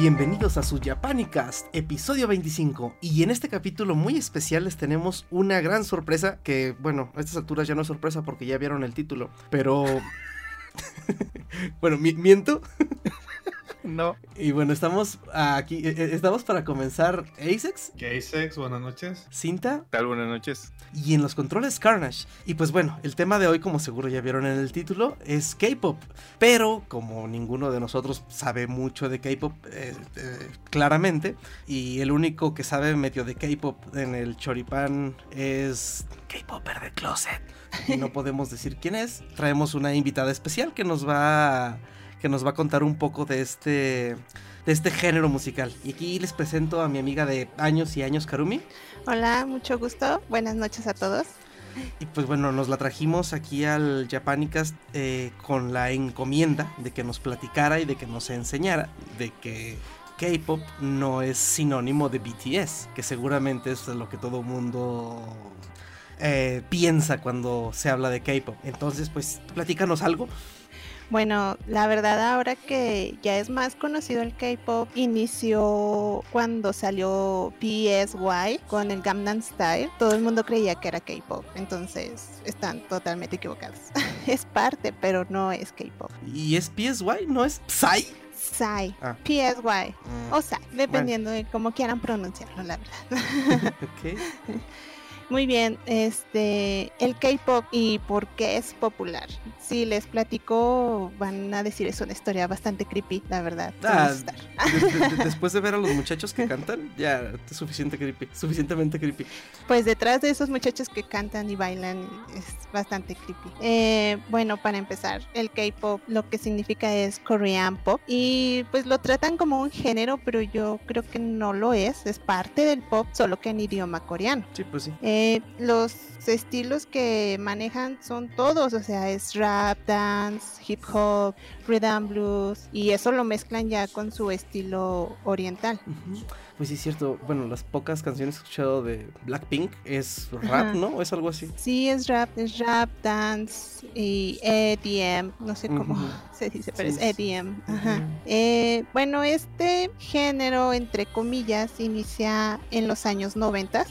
Bienvenidos a su Japanicast, episodio 25. Y en este capítulo muy especial les tenemos una gran sorpresa que, bueno, a estas alturas ya no es sorpresa porque ya vieron el título. Pero... bueno, miento. No. Y bueno, estamos aquí, eh, eh, estamos para comenzar Asex. ¿Qué Asex? Buenas noches. Cinta. Tal, buenas noches. Y en los controles Carnage. Y pues bueno, el tema de hoy, como seguro ya vieron en el título, es K-Pop. Pero como ninguno de nosotros sabe mucho de K-Pop, eh, claramente, y el único que sabe medio de K-Pop en el choripán es K-Popper de Closet. Y no podemos decir quién es. Traemos una invitada especial que nos va a que nos va a contar un poco de este, de este género musical. Y aquí les presento a mi amiga de años y años, Karumi. Hola, mucho gusto. Buenas noches a todos. Y pues bueno, nos la trajimos aquí al Japanicast eh, con la encomienda de que nos platicara y de que nos enseñara de que K-pop no es sinónimo de BTS, que seguramente es lo que todo mundo eh, piensa cuando se habla de K-pop. Entonces, pues, platícanos algo. Bueno, la verdad ahora que ya es más conocido el K-pop, inició cuando salió PSY con el Gangnam Style. Todo el mundo creía que era K-pop, entonces están totalmente equivocados. es parte, pero no es K-pop. ¿Y es PSY? ¿No es Psy? Psy, ah. PSY mm. o Psy, dependiendo de cómo quieran pronunciarlo, la verdad. okay. Muy bien, este, el K-pop y por qué es popular. Si les platico, van a decir es una historia bastante creepy, la verdad. Ah, después de ver a los muchachos que cantan, ya es suficiente creepy, suficientemente creepy. Pues detrás de esos muchachos que cantan y bailan es bastante creepy. Eh, bueno, para empezar, el K-pop lo que significa es Korean pop y pues lo tratan como un género, pero yo creo que no lo es. Es parte del pop, solo que en idioma coreano. Sí, pues sí. Eh, eh, los estilos que manejan son todos, o sea, es rap, dance, hip hop, rhythm blues y eso lo mezclan ya con su estilo oriental. Pues sí, es cierto. Bueno, las pocas canciones que he escuchado de Blackpink es rap, ¿no? ¿O es algo así? Sí, es rap, es rap, dance y EDM, no sé cómo se dice, pero es EDM. Eh, bueno, este género, entre comillas, inicia en los años 90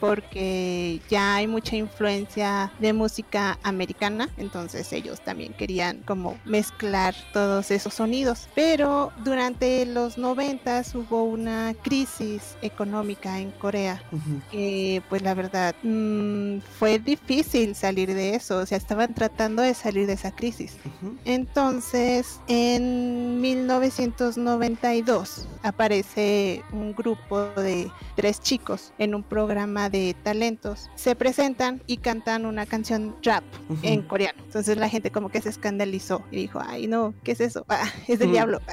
porque ya hay mucha influencia de música americana, entonces ellos también querían como mezclar todos esos sonidos. Pero durante los 90 hubo una crisis económica en Corea, que pues la verdad mm, fue difícil salir de eso, o sea, estaban tratando de salir de esa crisis. Entonces, en 1992 aparece un grupo de tres chicos en un programa de talentos, se presentan y cantan una canción rap en coreano. Entonces la gente como que se escandalizó y dijo, ay no, ¿qué es eso? Ah, es del diablo.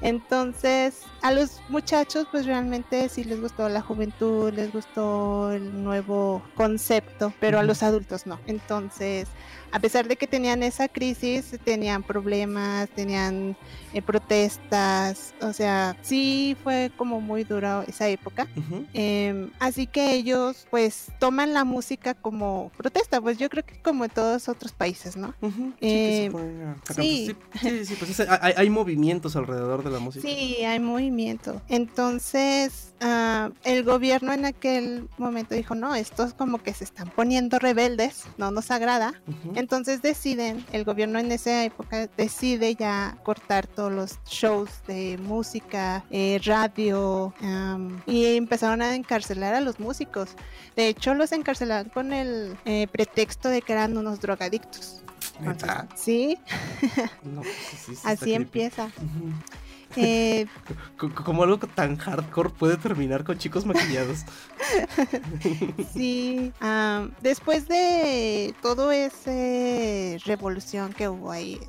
Entonces, a los muchachos, pues realmente sí les gustó la juventud, les gustó el nuevo concepto, pero a los adultos no. Entonces, a pesar de que tenían esa crisis, tenían problemas, tenían eh, protestas, o sea, sí fue como muy dura esa época. Em, así que ellos pues toman la música como protesta, pues yo creo que como en todos otros países, ¿no? sí, sí. sí, pues hay, hay, movimientos alrededor de la música. Sí, hay movimiento. Entonces, uh, el gobierno en aquel momento dijo, no, estos como que se están poniendo rebeldes, no nos agrada. Entonces deciden, el gobierno en esa época decide ya cortar todos los shows de música, eh, radio, y empezaron a encarcelar a los músicos. De hecho, los encarcelaron con el eh, pretexto de que eran unos drogadictos. sí. Pues Así empieza. Eh, como algo tan hardcore puede terminar con chicos maquillados. sí, después de todo ese revolución que hubo ahí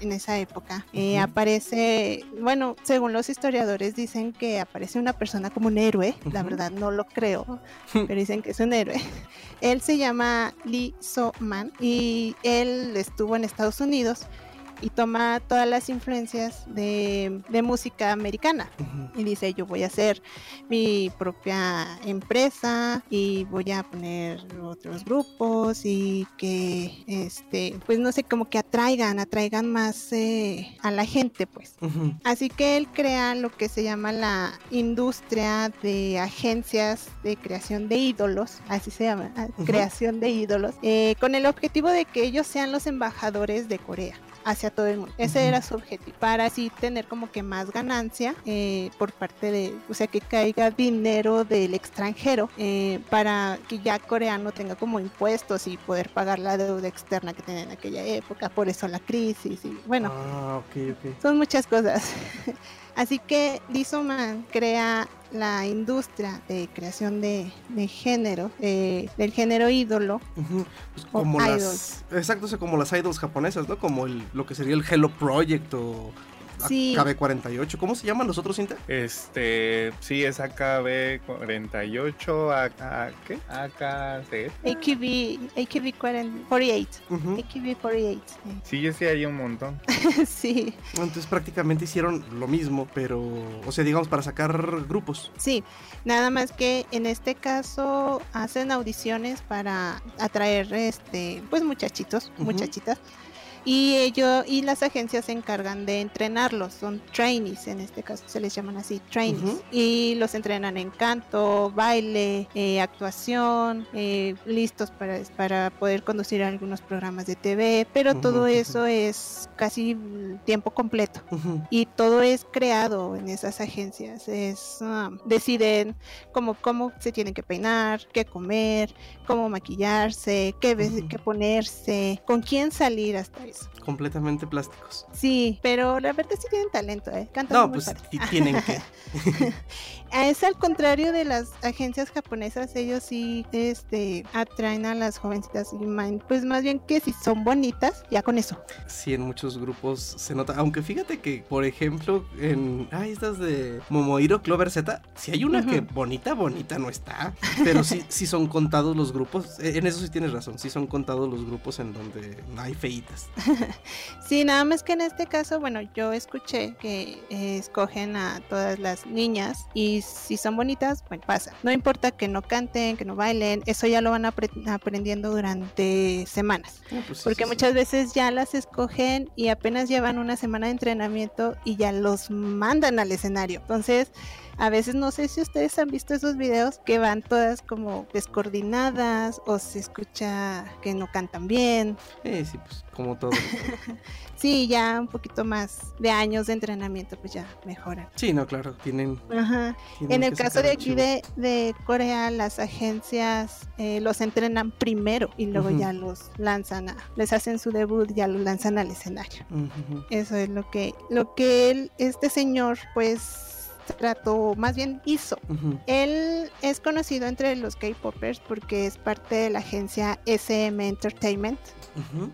en esa época, eh, aparece, bueno, según los historiadores dicen que aparece una persona como un héroe, la verdad no lo creo, pero dicen que es un héroe. Él se llama Lee So Man y él estuvo en Estados Unidos y toma todas las influencias de, de música americana. Y dice yo voy a hacer mi propia empresa y voy a poner otros grupos y que este pues no sé como que atraigan atraigan más eh, a la gente pues. Así que él crea lo que se llama la industria de agencias de creación de ídolos, así se llama, creación de ídolos, eh, con el objetivo de que ellos sean los embajadores de Corea hacia todo el mundo. Ese era su objetivo, para así tener como que más ganancia eh, por parte de, o sea, que caiga dinero del extranjero eh, para que ya coreano tenga como impuestos y poder pagar la deuda externa que tenía en aquella época, por eso la crisis y bueno. Ah, ok, ok. Son muchas cosas. Así que Lee Man crea la industria de creación de, de género, de- del género ídolo. Pues O como idols. las. Exacto, o sea, como las idols japonesas, ¿no? Como el, lo que sería el Hello Project o. Sí. KB48. ¿Cómo se llaman los otros cinta? Este, sí, es AKB48, AK, ¿qué? AKC. AKB, AKB 48. Ujú. AKB 48. Sí, yo sí hay un montón. sí, Entonces prácticamente hicieron lo mismo, pero. O sea, digamos, para sacar grupos. sí. Nada más que en este caso hacen audiciones para atraer este pues muchachitos, muchachitas. Y ellos y las agencias se encargan de entrenarlos, son trainees, en este caso se les llaman así, trainees. Y los entrenan en canto, baile, eh, actuación, eh, listos para, para poder conducir algunos programas de TV, pero todo eso es casi tiempo completo y todo es creado en esas agencias. Es ah, deciden cómo, cómo se tienen que peinar, qué comer, cómo maquillarse, qué, qué ponerse, con quién salir hasta eso. Completamente plásticos. Sí, pero la verdad sí tienen talento, ¿eh? Cantan No, muy pues tienen que. Es al contrario de las agencias japonesas, ellos sí este, atraen a las jovencitas y pues más bien que si son bonitas, ya con eso. Sí, en muchos grupos se nota. Aunque fíjate que, por ejemplo, en. Ah, estas de Momohiro Clover Z, si hay una que bonita, bonita no está. Pero sí, sí son contados los grupos. eh, En eso sí tienes razón. Sí son contados los grupos en donde hay feitas. Sí, nada más que en este caso, bueno, yo escuché que eh, escogen a todas las niñas y si son bonitas, bueno, pasa. No importa que no canten, que no bailen, eso ya lo van apre- aprendiendo durante semanas. Ah, pues sí, Porque sí, sí. muchas veces ya las escogen y apenas llevan una semana de entrenamiento y ya los mandan al escenario. Entonces, a veces no sé si ustedes han visto esos videos que van todas como descoordinadas o se escucha que no cantan bien. Eh, sí, pues como todo. Sí, ya un poquito más de años de entrenamiento, pues ya mejoran. Sí, no, claro, tienen. Ajá. tienen En el caso de aquí de, de Corea, las agencias eh, los entrenan primero y luego ya los lanzan a, les hacen su debut, ya los lanzan al escenario. Eso es lo que, lo que él, este señor, pues trató, más bien hizo. Él es conocido entre los K-popers porque es parte de la agencia SM Entertainment,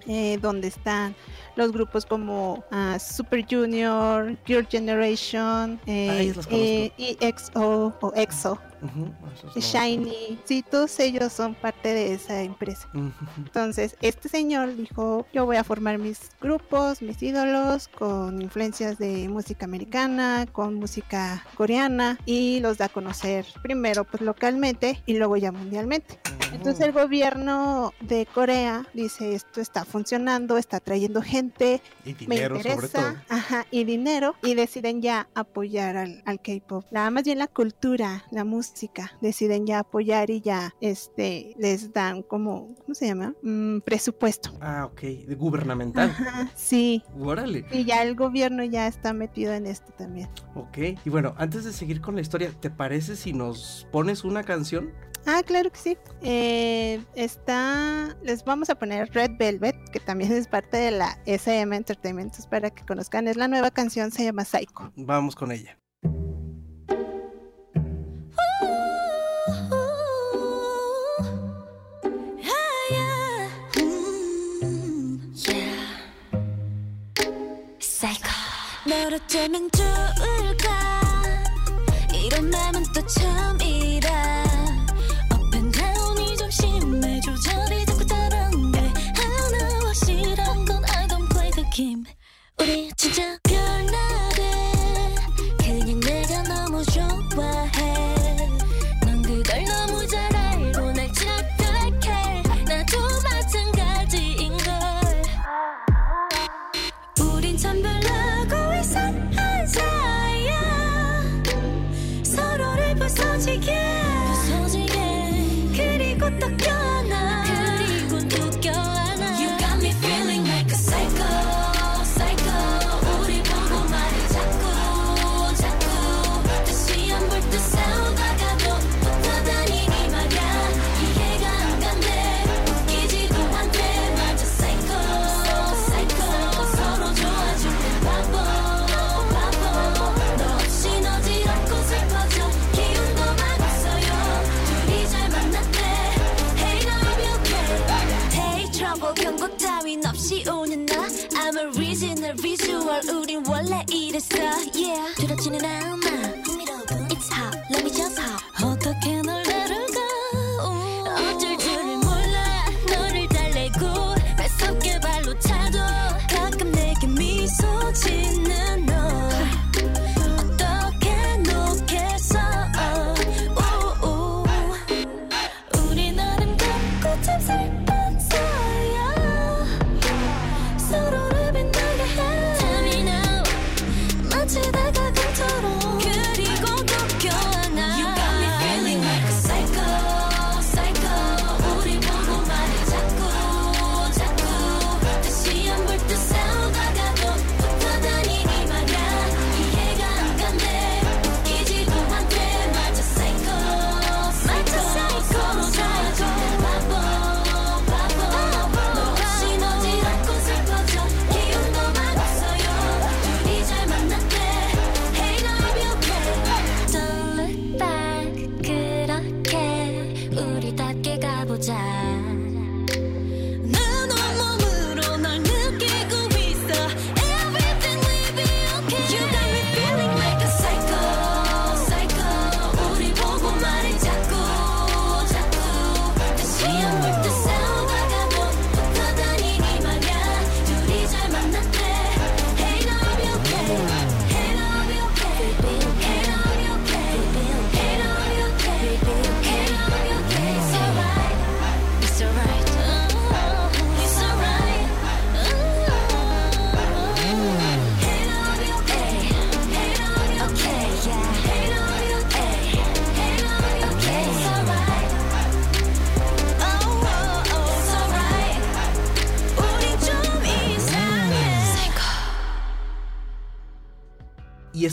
eh, donde están los grupos como ah, Super Junior, Girl Generation, eh, Ah, los conozco. eh, EXO o EXO, no. Shiny. Sí, todos ellos son parte de esa empresa. Entonces, este señor dijo, yo voy a formar mis grupos, mis ídolos, con influencias de música americana, con música coreana, y los da a conocer primero pues localmente y luego ya mundialmente. Entonces el gobierno de Corea dice, esto está funcionando, está trayendo gente, Y me dinero, sobre todo. ajá, y dinero, y deciden ya apoyar al, al K-pop. La más bien la cultura, la música, deciden ya apoyar y ya este les dan como, ¿cómo se llama? Mm, presupuesto. Ah, ok. de Gubernamental. Ajá, sí. Órale. Y ya el gobierno ya está metido en esto también. Ok. Y bueno, antes de seguir con la historia, ¿te parece si nos pones una canción? Ah, claro que sí. Eh, está, les vamos a poner Red Velvet, que también es parte de la SM Entertainment, entonces, para que conozcan. Es la nueva canción, se llama Psycho. Vamos con ella. 널 어쩌면 좋을까 이런 맘은 또 처음이라 이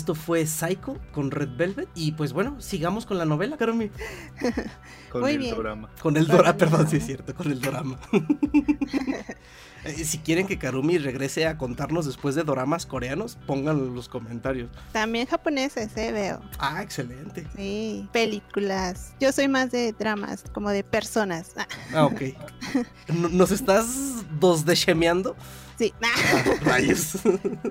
esto fue Psycho con Red Velvet. Y pues bueno, sigamos con la novela, Karumi. Con Muy el bien. programa. Con el Dora, perdón, sí es cierto, con el Dorama. Eh, si quieren que Karumi regrese a contarnos después de doramas coreanos, pónganlo en los comentarios. También japoneses, eh, veo. Ah, excelente. Sí, películas. Yo soy más de dramas, como de personas. Ah, ok. No- ¿Nos estás dos deshemeando? Sí. Ah, rayos.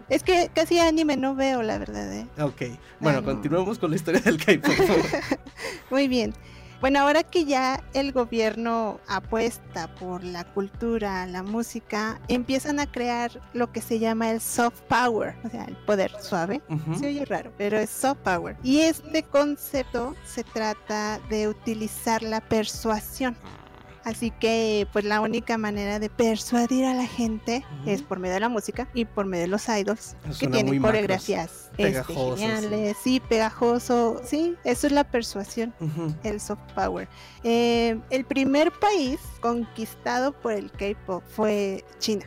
Es que casi anime no veo, la verdad. eh. ok. Bueno, Ay, no. continuemos con la historia del K-pop. Muy bien. Bueno, ahora que ya el gobierno apuesta por la cultura, la música, empiezan a crear lo que se llama el soft power, o sea, el poder suave. Ujú. Se oye raro, pero es soft power. Y este concepto se trata de utilizar la persuasión. Así que, pues la única manera de persuadir a la gente es por medio de la música y por medio de los idols, que tienen muy este, Pegajosos, sí. geniales, sí, pegajoso, sí, eso es la persuasión el soft power. Eh, el primer país conquistado por el K-pop fue China,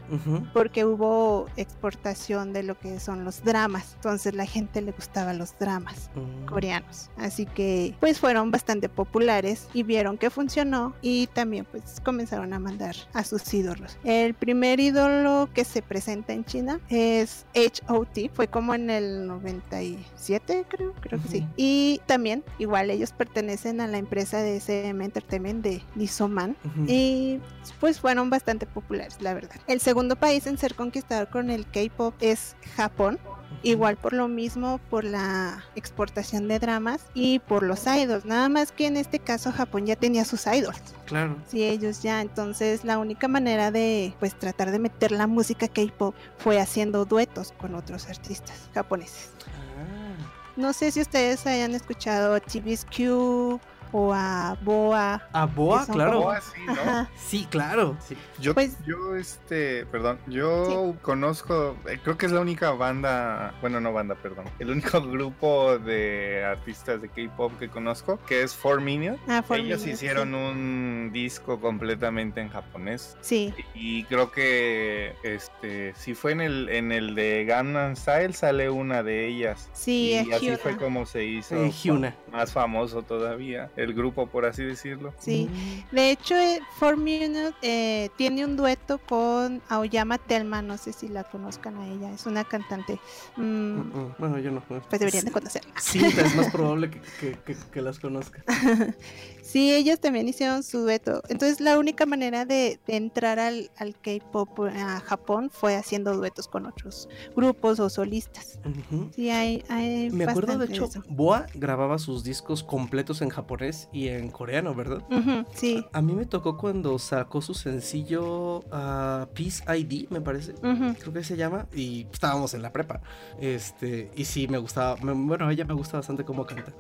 porque hubo exportación de lo que son los dramas. Entonces la gente le gustaba los dramas Mm. coreanos. Así que pues fueron bastante populares y vieron que funcionó y también pues comenzaron a mandar a sus ídolos. El primer ídolo que se presenta en China es HOT, fue como en el 97 creo, creo que sí. Y también igual ellos pertenecen a la empresa de SM Entertainment de Lisoman Ujú. y pues fueron bastante populares, la verdad. El segundo país en ser conquistado con el K-pop es Japón. Igual por lo mismo, por la exportación de dramas y por los idols. Nada más que en este caso Japón ya tenía sus idols. Claro. Sí, ellos ya. Entonces la única manera de pues tratar de meter la música K-pop fue haciendo duetos con otros artistas japoneses. Ah. No sé si ustedes hayan escuchado a TVSQ o a Boa. A Boa, claro. Oh, así, ¿no? Sí, claro. Sí. Yo, Pues- yo, este, perdón, yo conozco, eh, creo que es la única banda, bueno, no banda, perdón, el único grupo de artistas de K-pop que conozco, que es Four Minute. Ah, Four Ellos Minute, hicieron un disco completamente en japonés. Sí, Y creo que este si fue en el en el de Gangnam Style sale una de ellas. sí, y es así Hyuna. fue como se hizo Eh, más famoso todavía el grupo, por así decirlo. Sí. De hecho, eh, Four Minute eh, tiene un dueto con Aoyama Telma, no sé si la conozcan a ella, es una cantante. Mm, Mm, mm, Bueno, yo no. pues deberían de conocer. Sí, es más probable que, que- que- que las conozca. Sí, ellas también hicieron su dueto. Entonces, la única manera de, de entrar al, al K-pop a Japón fue haciendo duetos con otros grupos o solistas. Ujú. Sí, hay, hay Me acuerdo, de hecho, eso. Boa grababa sus discos completos en japonés y en coreano, ¿verdad? Sí. A mí me tocó cuando sacó su sencillo ah, Peace ID, me parece. Creo que se llama. Y estábamos en la prepa. Este, y sí, me gustaba. me- bueno, a ella me gusta bastante cómo canta.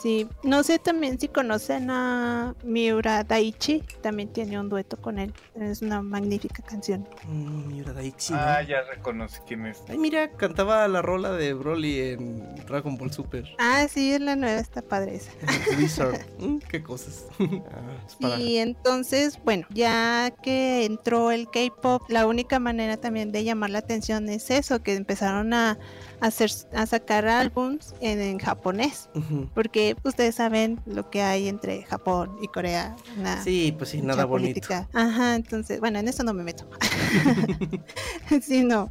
Sí, no sé también si conocen a Miura Daichi, también tiene un dueto con él. Es una magnífica canción. Mm, Miura Daichi, ¿no? Ah, ya reconocí quién es. Ay, mira, cantaba la rola de Broly en Dragon Ball Super. Ah, sí, es la nueva, está padre esa. Wizard. Mm, qué cosas. Ah, es para- Y entonces, bueno, ya que entró el K-pop, la única manera también de llamar la atención es eso, que empezaron a hacer, a sacar álbums en, en japonés, porque ustedes saben lo que hay entre Japón y Corea. una- Sí, pues sí, nada bonito. política. Ajá, entonces, bueno, en eso no me meto. sí, no.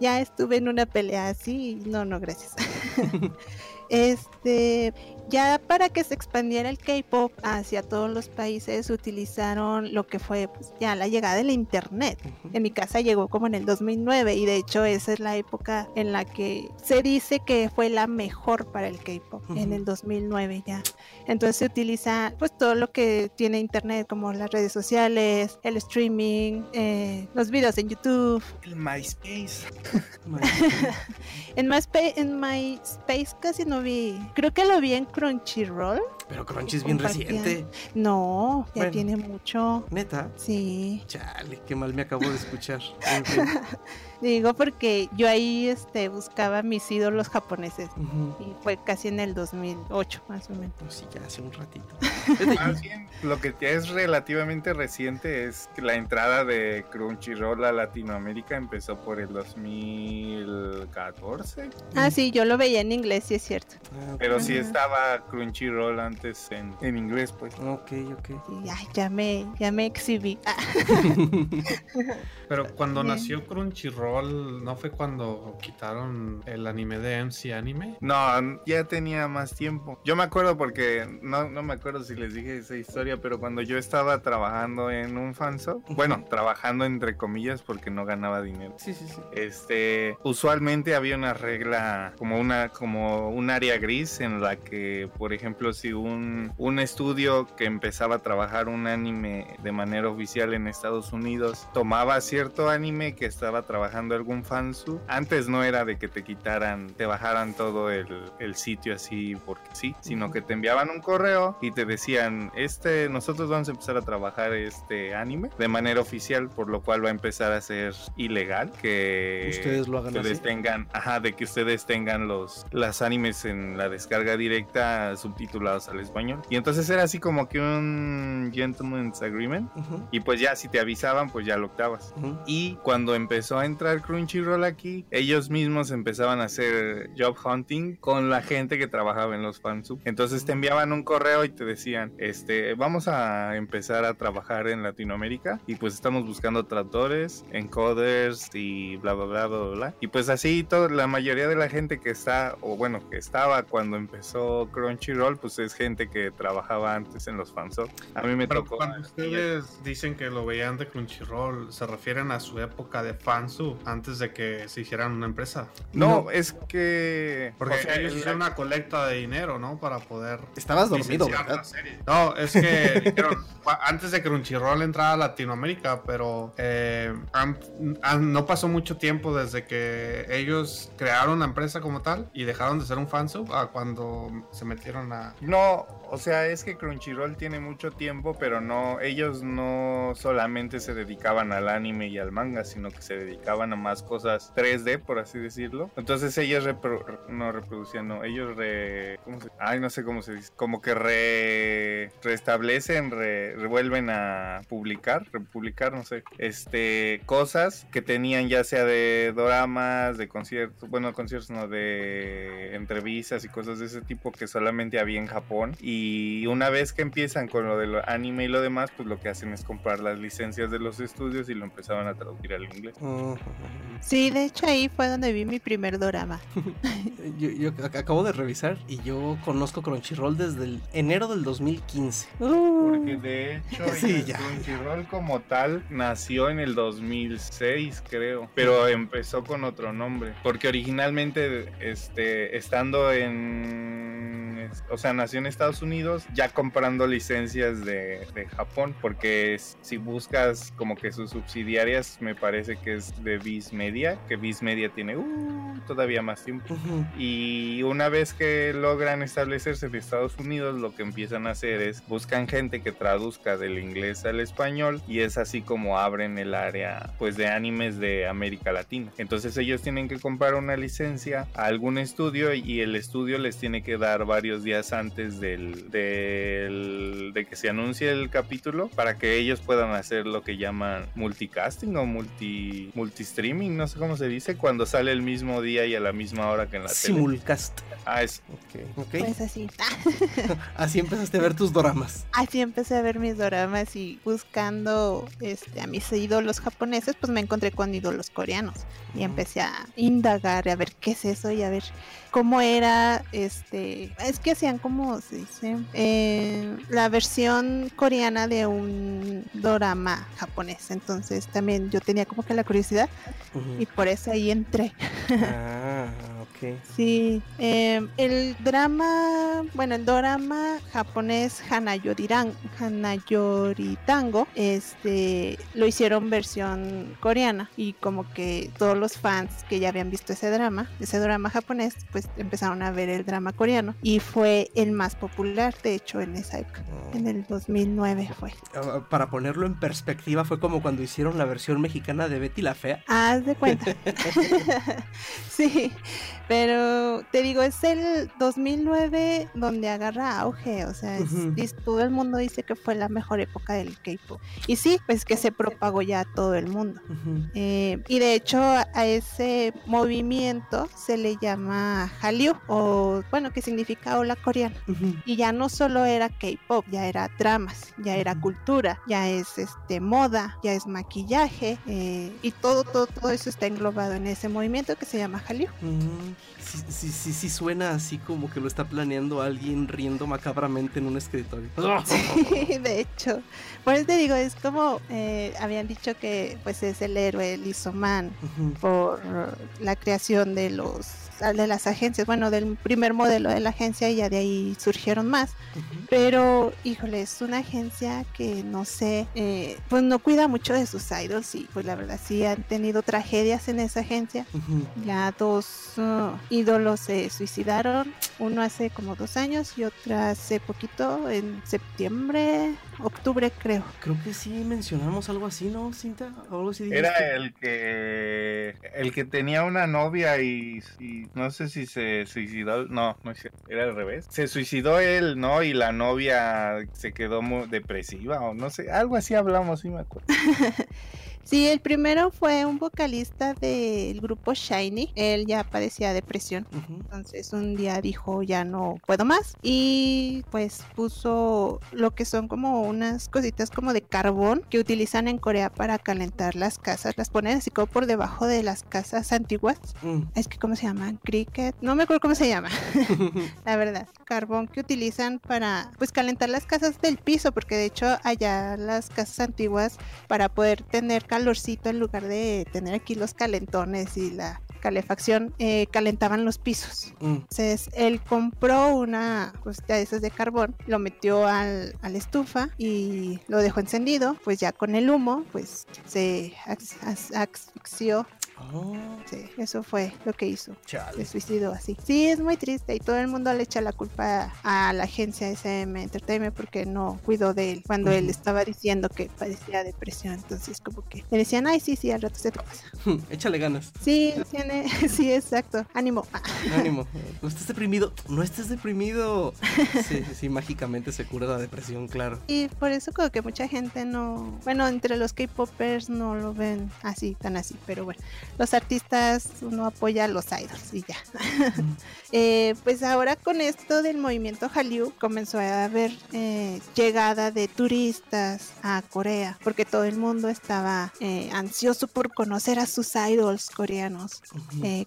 Ya estuve en una pelea así no, no, gracias. este, ya para que se expandiera el K-pop hacia todos los países utilizaron lo que fue pues, ya la llegada de la internet. Ujú. En mi casa llegó como en el 2009 y de hecho esa es la época en la que se dice que fue la mejor para el K-pop, en Ujú. el 2009 ya. Entonces se utiliza pues todo lo que tiene internet como las redes sociales, el streaming, eh, los videos en YouTube. El MySpace. En MySpace, en MySpace casi no vi, creo que lo vi en Crunchyroll. Pero Crunchy es bien reciente. No, ya Bueno. tiene mucho. Neta. Sí, Chale, qué mal me acabo de escuchar. En fin. Digo porque yo ahí este buscaba mis ídolos japoneses y fue casi en el 2008 más o menos. Pues sí, ya hace un ratito. Fíjate, Más bien, lo que ya es relativamente reciente es que la entrada de Crunchyroll a Latinoamérica empezó por el 2014. Ah, sí, yo lo veía en inglés, sí es cierto. ah, Pero sí estaba Crunchyroll antes en, en inglés, pues. Ok, ok. Sí, ay, ya me, ya me exhibí. Ah, Pero cuando Bien. nació Crunchyroll, ¿no fue cuando quitaron el anime de MC Anime? No, ya tenía más tiempo. Yo me acuerdo porque, no, no me acuerdo si les dije esa historia, pero cuando yo estaba trabajando en un fanshop, bueno, trabajando entre comillas porque no ganaba dinero. Sí, sí, sí. Este, usualmente había una regla como una como un área gris en la que, por ejemplo, si un, un estudio que empezaba a trabajar un anime de manera oficial en Estados Unidos tomaba cierto anime que estaba trabajando algún fansub, antes no era de que te quitaran, te bajaran todo el, el sitio así porque sí, sino que te enviaban un correo y te decían, este, nosotros vamos a empezar a trabajar este anime de manera oficial, por lo cual va a empezar a ser ilegal que Ustedes lo hagan ustedes así. tengan, ajá, de que ustedes tengan los las animes en la descarga directa subtitulados al español. Y entonces era así como que un gentleman's agreement. Ujú, Y pues ya si te avisaban, pues ya lo octavas. Ujú. Y cuando empezó a entrar Crunchyroll aquí, ellos mismos empezaban a hacer job hunting con la gente que trabajaba en los fansub. Entonces te enviaban un correo y te decían, este, vamos a empezar a trabajar en Latinoamérica y pues estamos buscando traductores, encoders y bla bla bla bla bla. Y pues así todo, la mayoría de la gente que está, o bueno, que estaba cuando empezó Crunchyroll, pues es gente que trabajaba antes en los fansub. A mí me Pero tocó. cuando ustedes dicen que lo veían de Crunchyroll, ¿se refieren a su época de fansub antes de que se hicieran una empresa? No, es que... Porque o sea, ellos el- hicieron una colecta de dinero, ¿no? Para poder Estabas dormido, ¿verdad? la serie. No, es que dijeron, "Cua- antes de Crunchyroll entrara a Latinoamérica, pero eh, han- han- no pasó mucho tiempo desde que ellos crearon la empresa como tal y dejaron de ser un fansub a cuando se metieron a... No, o sea, es que Crunchyroll tiene mucho tiempo, pero no, ellos no solamente se dedicaban al anime y al manga, sino que se dedicaban a más cosas 3D, por así decirlo. Entonces ellos repro- no reproducían, no, ellos re, ¿cómo se? Ay, no sé cómo se dice, como que re, restablecen, re- revuelven a publicar, republicar, no sé, este, cosas que tenían ya sea de doramas, de conciertos, bueno, conciertos no, de entrevistas y cosas de ese tipo que solamente había en Japón y Y una vez que empiezan con lo del anime y lo demás, pues lo que hacen es comprar las licencias de los estudios y lo empezaban a traducir al inglés. Ujú. Sí, de hecho ahí fue donde vi mi primer dorama. Yo, yo ac- acabo de revisar y yo conozco Crunchyroll desde el enero del 2015. Porque de hecho, Sí, el ya. Crunchyroll como tal nació en el 2006, creo, pero empezó con otro nombre, porque originalmente, este, estando en, o sea, nació en Estados Unidos, ya comprando licencias de, de Japón, porque es- si buscas como que sus subsidiarias, me parece que es de Viz Media, que Viz Media tiene uh, todavía más tiempo. Ujú. Y una vez que logran establecerse en Estados Unidos, lo que empiezan a hacer es buscan gente que traduzca del inglés al español y es así como abren el área pues de animes de América Latina. Entonces ellos tienen que comprar una licencia a algún estudio y el estudio les tiene que dar varios días antes del, del- de que se anuncie el capítulo para que ellos puedan hacer lo que llaman multicasting o multi multistreaming, no sé cómo se dice, cuando sale el mismo día y a la misma hora que en la tele. Simulcast. Ah, es Ok, ok. Pues así. Así empezaste a ver tus doramas. Así empecé a ver mis doramas y buscando este, a mis ídolos japoneses, pues me encontré con ídolos coreanos. Y empecé a indagar, a ver qué es eso y a ver cómo era, este, es que hacían como se dice, Eh, la versión coreana de un dorama japonés. Entonces también yo tenía como que la curiosidad y por eso ahí entré. Ah, Sí, eh, el drama, bueno, el dorama japonés Hanayoriran, Hanayoritango, este, lo hicieron versión coreana y como que todos los fans que ya habían visto ese drama, ese drama japonés, pues empezaron a ver el drama coreano y fue el más popular, de hecho, en esa época, en el 2009 fue. Ah, Para ponerlo en perspectiva, fue como cuando hicieron la versión mexicana de Betty la Fea. Haz de cuenta. sí, pero te digo, es el 2009 donde agarra auge, o sea, es- todo el mundo dice que fue la mejor época del K-pop. Y sí, pues que se propagó ya a todo el mundo. Eh, y de hecho a ese movimiento se le llama Hallyu, o bueno, que significa ola coreana. Y ya no solo era K-pop, ya era dramas, ya era cultura, ya es este moda, ya es maquillaje eh, y todo, todo, todo eso está englobado en ese movimiento que se llama Hallyu. Sí, sí, sí, sí suena así como que lo está planeando alguien riendo macabramente en un escritorio. Sí, de hecho, por eso te digo, es como eh, habían dicho que pues es el héroe, el Isoman, Ujú. por la creación de los de las agencias, bueno, del primer modelo de la agencia y ya de ahí surgieron más. Ujú. Pero, híjole, es una agencia que no sé, eh, pues no cuida mucho de sus idols y pues la verdad sí han tenido tragedias en esa agencia. Ujú. Ya dos uh, ídolos se suicidaron, uno hace como dos años y otra hace poquito, en septiembre, octubre creo. Creo que sí mencionamos algo así, ¿no, Cinta? ¿O algo así Era dijiste? el que el que tenía una novia y, y no sé si se suicidó, no, no cierto, era al revés. Se suicidó él, ¿no? Y la novia se quedó muy depresiva o no sé, algo así hablamos, sí me acuerdo. Sí, el primero fue un vocalista del grupo Shiny, él ya padecía depresión. Entonces un día dijo ya no puedo más y pues puso lo que son como unas cositas como de carbón que utilizan en Corea para calentar las casas. Las ponen así como por debajo de las casas antiguas. Mm. Es que cómo se llaman, cricket, no me acuerdo cómo se llama, la verdad. Carbón que utilizan para pues calentar las casas del piso porque de hecho allá las casas antiguas para poder tener calorcito en lugar de tener aquí los calentones y la calefacción eh, calentaban los pisos. Mm. Entonces él compró una cosita de esas de carbón, lo metió al, a la estufa y lo dejó encendido. Pues ya con el humo, pues se as- as- asfixió. Oh, Sí, eso fue lo que hizo. chale. Se suicidó así. Sí, es muy triste y todo el mundo le echa la culpa a la agencia SM Entertainment porque no cuidó de él cuando él estaba diciendo que padecía depresión. Entonces, como que le decían, ay, sí, sí, al rato se te pasa. Échale ganas. Sí, tiene, sí, exacto. Ánimo. Ánimo. No estés deprimido. No estés deprimido. Sí, sí, sí, mágicamente se cura la depresión, claro. Y por eso como que mucha gente no, bueno, entre los K-popers no lo ven así, tan así, pero bueno. Los artistas, uno apoya a los idols y ya. Eh, pues ahora con esto del movimiento Hallyu comenzó a haber eh, llegada de turistas a Corea, porque todo el mundo estaba eh, ansioso por conocer a sus idols coreanos,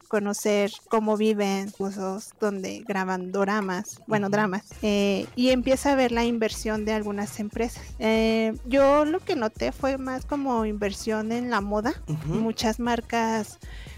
conocer cómo viven, cursos donde graban doramas, bueno, dramas, y empieza a ver la inversión de algunas empresas. Yo lo que noté fue más como inversión en la moda, muchas marcas podcast.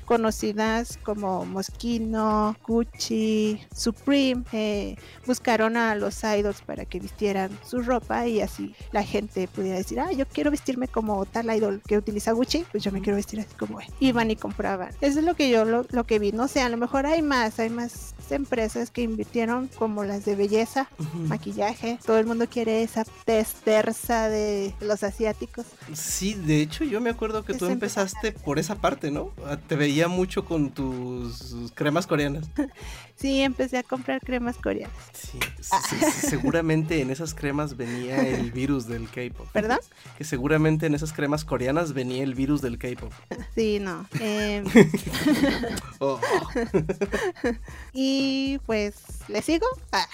Conocidas como Moschino, Gucci, Supreme, eh, buscaron a los idols para que vistieran su ropa y así la gente pudiera decir, ah, yo quiero vestirme como tal idol que utiliza Gucci, pues yo me quiero vestir así como él. Iban y compraban. Eso es lo que yo lo, lo que vi. No sé, a lo mejor hay más, hay más empresas que invirtieron como las de belleza, maquillaje. Todo el mundo quiere esa testerza de los asiáticos. Sí, de hecho yo me acuerdo que tú Ese empezaste por esa parte, ¿no? Ah, Te veía mucho con tus cremas coreanas. Sí, empecé a comprar cremas coreanas. Sí, se- se- seguramente en esas cremas venía el virus del K-pop. ¿Perdón? Que seguramente en esas cremas coreanas venía el virus del K-pop. Sí, no. em, Oh, y pues, ¿le sigo? Ah,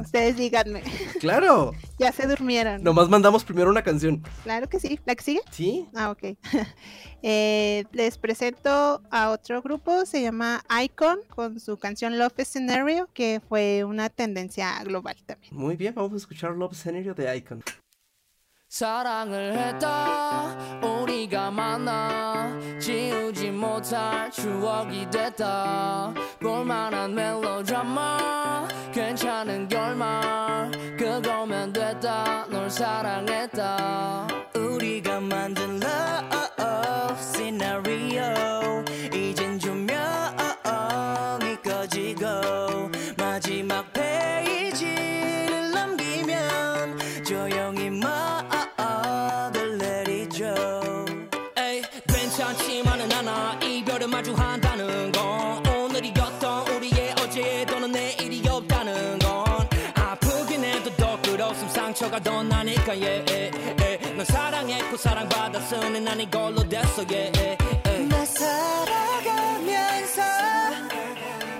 ustedes díganme. claro. Ya se durmieron. Nomás mandamos primero una canción. Claro que sí. ¿La que sigue? ¿Sí? Ah, ok. Eh, les presento a otro grupo, se llama Icon, con su canción Love Scenario, que fue una tendencia global también. Muy bien, vamos a escuchar Love Scenario de Icon. 사랑을 했다 우리가 만나 지우지 못할 추억이 됐다 볼만한 멜로드라마 괜찮은 결말 그거면 됐다 널 사랑했다 우리가 만든 Yeah, yeah, yeah. 넌 사랑했고 사랑받았으니 난 이걸로 됐어. yeah, yeah, yeah. 나 살아가면서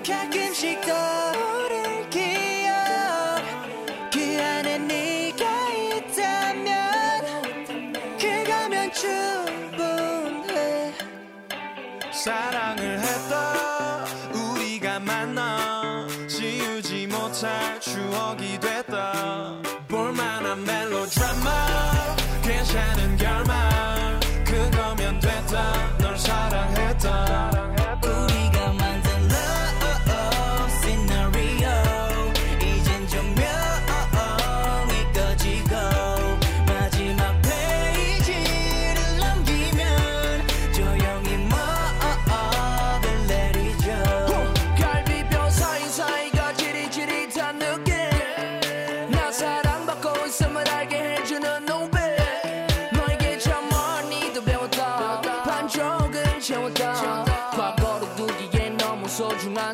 가끔씩 떠오를 기억. 그 안에 네가 있다면 그거면 충분해. 사랑을 했다. 우리가 만나 지우지 못할 추억이 됐다 for minor melodrama.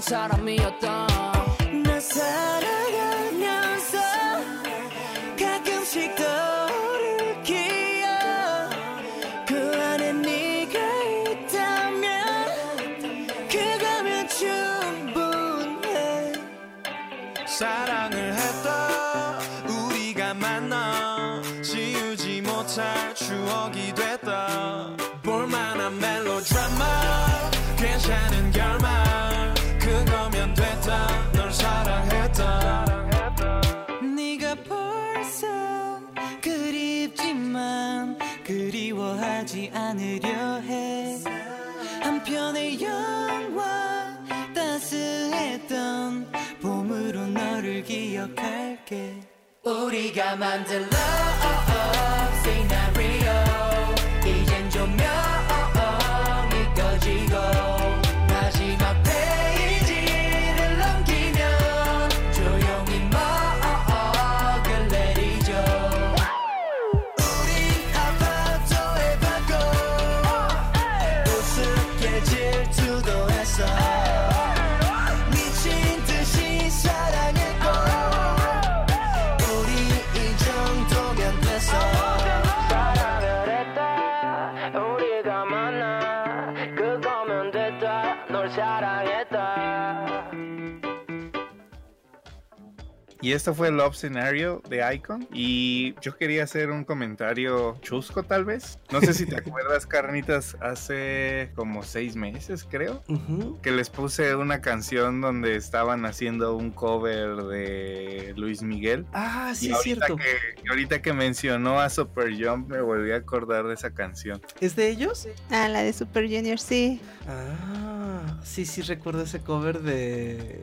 사람이었다 그리워하지 않으려 해. 한편의 영화 따스했던 봄으로 너를 기억할게. 우리가 만든 love scenario Y esto fue Love Scenario de Icon. Y yo quería hacer un comentario chusco, tal vez. No sé si te acuerdas, Carnitas, hace como seis meses, creo. Que les puse una canción donde estaban haciendo un cover de Luis Miguel. Ah, sí, y es cierto. que, y ahorita que mencionó a Super Jump, me volví a acordar de esa canción. ¿Es de ellos? Ah, la de Super Junior, sí. Ah, sí, sí, recuerdo ese cover de.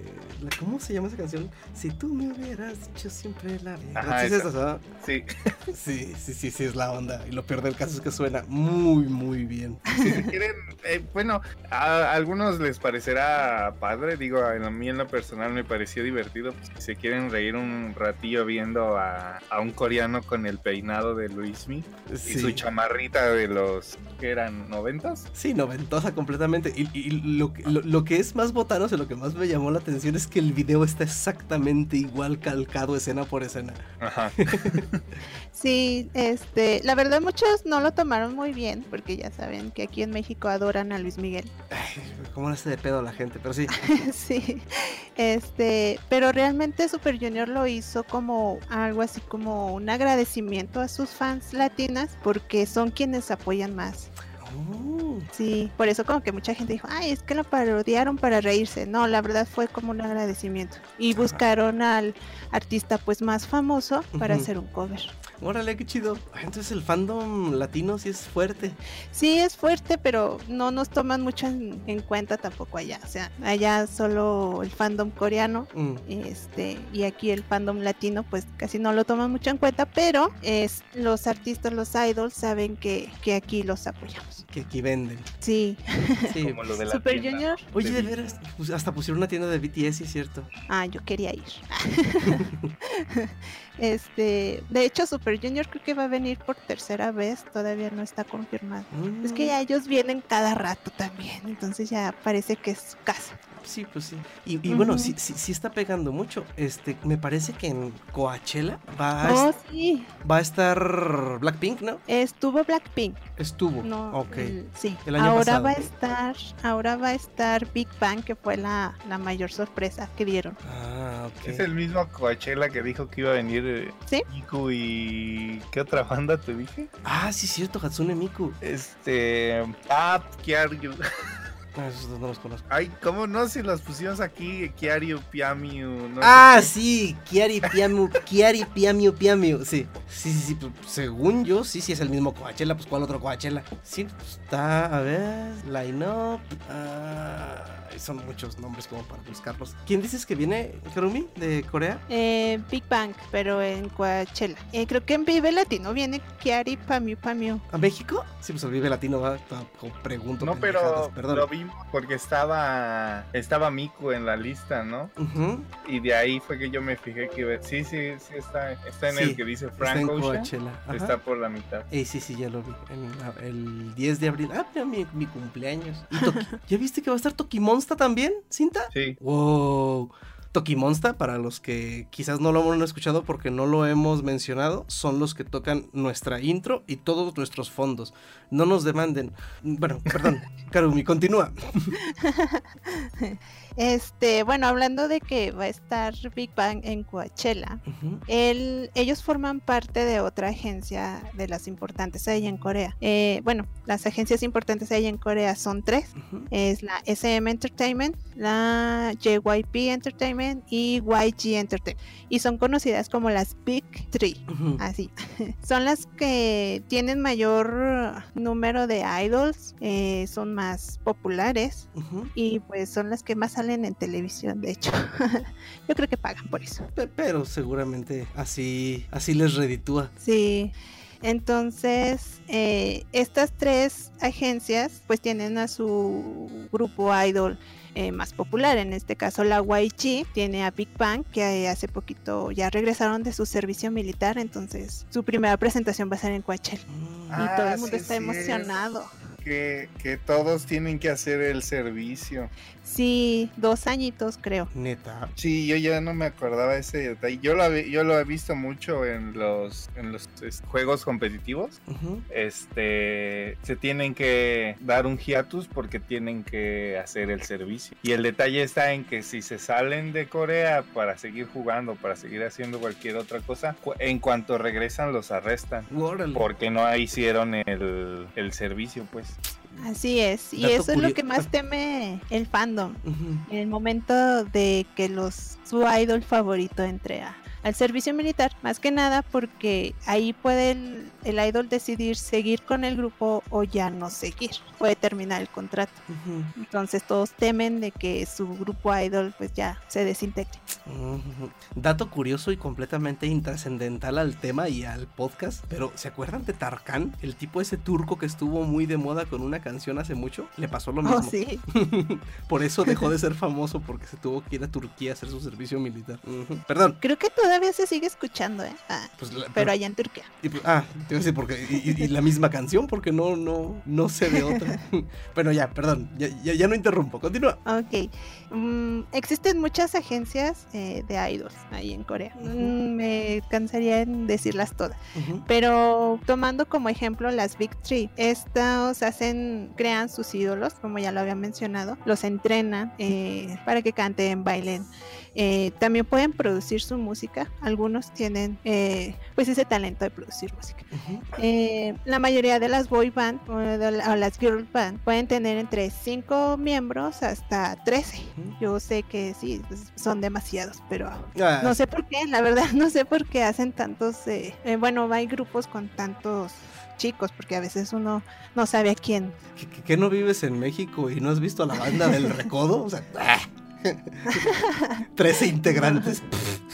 ¿Cómo se llama esa canción? Si tú me hubieras dicho siempre la verdad. ¿Sí. Sí. Sí, sí, sí, sí, es la onda. Y lo peor del caso es que suena muy, muy bien. si se quieren, eh, bueno, a algunos les parecerá padre, digo, a mí en lo personal me pareció divertido, pues, si se quieren reír un ratillo viendo a, a un coreano con el peinado de Luismi y Sí. su chamarrita de los, que eran? ¿Noventas? Sí, noventosa completamente. Y, y lo, que- lo, lo que es más botano, o sea, lo que más me llamó la atención es que el video está exactamente igual calcado escena por escena. Ajá. Sí, este, la verdad muchos no lo tomaron muy bien, porque ya saben que aquí en México adoran a Luis Miguel. Ay, ¿Cómo le hace de pedo a la gente? Pero sí. sí, este, pero realmente Super Junior lo hizo como algo así como un agradecimiento a sus fans latinas, porque son quienes apoyan más. Oh, Sí, por eso como que mucha gente dijo, ay, es que lo parodiaron para reírse. No, la verdad fue como un agradecimiento. Y Ajá. buscaron al artista pues más famoso para hacer un cover. órale, qué chido. Entonces el fandom latino sí es fuerte. Sí, es fuerte, pero no nos toman mucho en, en cuenta tampoco allá. O sea, allá solo el fandom coreano. Mm, Este, y aquí el fandom latino pues casi no lo toman mucho en cuenta, pero es, los artistas, los idols saben que, que aquí los apoyamos. Que aquí venden. Sí, Sí. Como lo de la Super tienda. Junior, Oye, de veras, pues, hasta pusieron una tienda de BTS, sí es cierto. ah, yo quería ir. este, de hecho Super Junior creo que va a venir por tercera vez, todavía no está confirmado. Es que Mm, ya ellos vienen cada rato también, entonces ya parece que es su casa. Sí, pues sí. Y, y bueno, sí, sí, sí está pegando mucho. Este, me parece que en Coachella va a, Oh, est- sí, va a estar Blackpink, ¿no? estuvo Blackpink. Estuvo. No, ok. el- sí. El año ahora pasado. va a estar, ahora va a estar Big Bang, que fue la, la mayor sorpresa que dieron. Ah, ok. Es el mismo Coachella que dijo que iba a venir eh, Sí. Miku y... ¿Qué otra banda te dije? Ah, sí, es cierto, Hatsune Miku. Este... Ah, Kiaryu. Esos dos no los conozco. Ay, ¿cómo no? Si los pusimos aquí, Kiaryu, Piamiu... No ah, sí, Kiari Piamu, Kiari Piamiu Piamiu, sí. Sí, sí, sí, pues, según yo, sí, sí es el mismo Coachella, pues ¿cuál otro Coachella? Sí, pues, está, a ver, line up, ah, son muchos nombres como para buscarlos. ¿Quién dices que viene, Karumi, de Corea? Eh, Big Bang, pero en Coachella. Eh, creo que en Vive Latino viene Kiari Pamiu Pamiu. ¿A México? Sí, pues el Vive Latino va, pregunto. No, pero perdón. lo vimos porque estaba estaba Miku en la lista, ¿no? Y de ahí fue que yo me fijé que sí, sí, sí está, está en Sí, el que dice Frank Ocean. Está por la mitad. Eh, sí, sí, ya lo vi. en el 10 de abril. Ah, mira, mi, mi cumpleaños. ¿Y Toki- ¿Ya viste que va a estar Tokimonsta también, Cinta? Sí. Wow. Tokimonsta, para los que quizás no lo han escuchado porque no lo hemos mencionado, son los que tocan nuestra intro y todos nuestros fondos. No nos demanden. Bueno, perdón, Karumi, continúa. Este, bueno, hablando de que va a estar Big Bang en Coachella. Ellos forman parte de otra agencia de las importantes ahí en Corea. Eh, bueno, las agencias importantes ahí en Corea son tres. Es la SM Entertainment, la JYP Entertainment y YG Entertainment. Y son conocidas como las Big Three. Así. Son las que tienen mayor número de idols, eh, son más populares y pues son las que más salen en televisión, de hecho. Yo creo que pagan por eso. Pe- Pero seguramente así, así les reditúa. Sí. Entonces, eh, estas tres agencias pues tienen a su grupo idol eh, más popular. En este caso, la YG tiene a Big Bang, que hace poquito ya regresaron de su servicio militar. Entonces, su primera presentación va a ser en Coachella. Mm. y todo Ah, el mundo sí, está sí, es. emocionado. Que que, que todos tienen que hacer el servicio. Sí, dos añitos creo. Neta. Sí, yo ya no me acordaba ese detalle. Yo lo, he- yo lo he visto mucho en los, en los es, juegos competitivos. Este, se tienen que dar un hiatus porque tienen que hacer el servicio. Y el detalle está en que si se salen de Corea para seguir jugando, para seguir haciendo cualquier otra cosa, en cuanto regresan los arrestan. Órale. Porque no hicieron el, el servicio, pues. Así es. Y Dato eso es lo que más teme el fandom. En el momento de que los su idol favorito entre a- al servicio militar, más que nada porque ahí puede el, el idol decidir seguir con el grupo o ya no seguir, puede terminar el contrato. Entonces todos temen de que su grupo idol pues ya se desintegre. Dato curioso y completamente intrascendental al tema y al podcast, pero ¿se acuerdan de Tarkan? El tipo ese turco que estuvo muy de moda con una canción hace mucho, le pasó lo mismo. Oh, sí. Por eso dejó de ser famoso porque se tuvo que ir a Turquía a hacer su servicio militar. Perdón. Creo que todavía se sigue escuchando, ¿eh? Ah, Pues la- pero allá en Turquía. y pues- ah, te iba a decir porque y, y- y la misma canción porque no no no sé de otra. bueno, ya, perdón, ya, ya, ya no interrumpo. Continúa. Ok. Mm, existen muchas agencias eh, de idols ahí en Corea. Mm, me cansaría en decirlas todas. Pero tomando como ejemplo las Big Three, estos hacen, crean sus ídolos, como ya lo había mencionado, los entrenan eh, para que canten, bailen. Eh, también pueden producir su música. Algunos tienen eh, pues ese talento de producir música. Eh, la mayoría de las boy band o, de la- o las girl band pueden tener entre 5 miembros hasta 13. Ujú. Yo sé que sí, pues, son demasiados, pero Ah, no sé por qué, la verdad no sé por qué hacen tantos, eh, bueno, hay grupos con tantos chicos, porque a veces uno no sabe a quién. ¿Que, que- que no vives en México y no has visto a la banda del Recodo? O sea, ¡ah! 13 integrantes.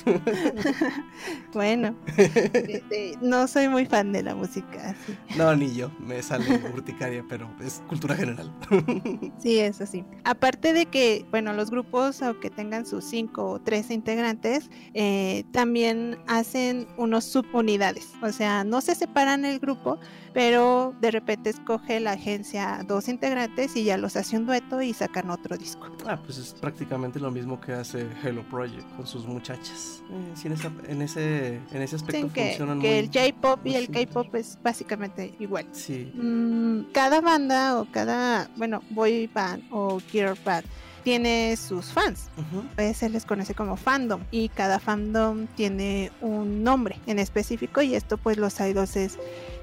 Bueno, este, no soy muy fan de la música, así. No, ni yo. Me sale urticaria, pero es cultura general. Sí, es así. Aparte de que, bueno, los grupos, aunque tengan sus 5 o 13 integrantes, eh, también hacen unos subunidades. O sea, no se separan el grupo, pero de repente escoge la agencia dos integrantes y ya los hace un dueto y sacan otro disco. Ah, pues es prácticamente lo mismo que hace Hello Project con sus muchachas. Eh, en, esa- en ese, en ese aspecto que, funcionan que muy... el J-pop y el. K-pop es básicamente igual. Sí. Mm, cada banda o cada, bueno, boy band o girl band tiene sus fans. Ujú. Pues se les conoce como fandom y cada fandom tiene un nombre en específico y esto pues los idols es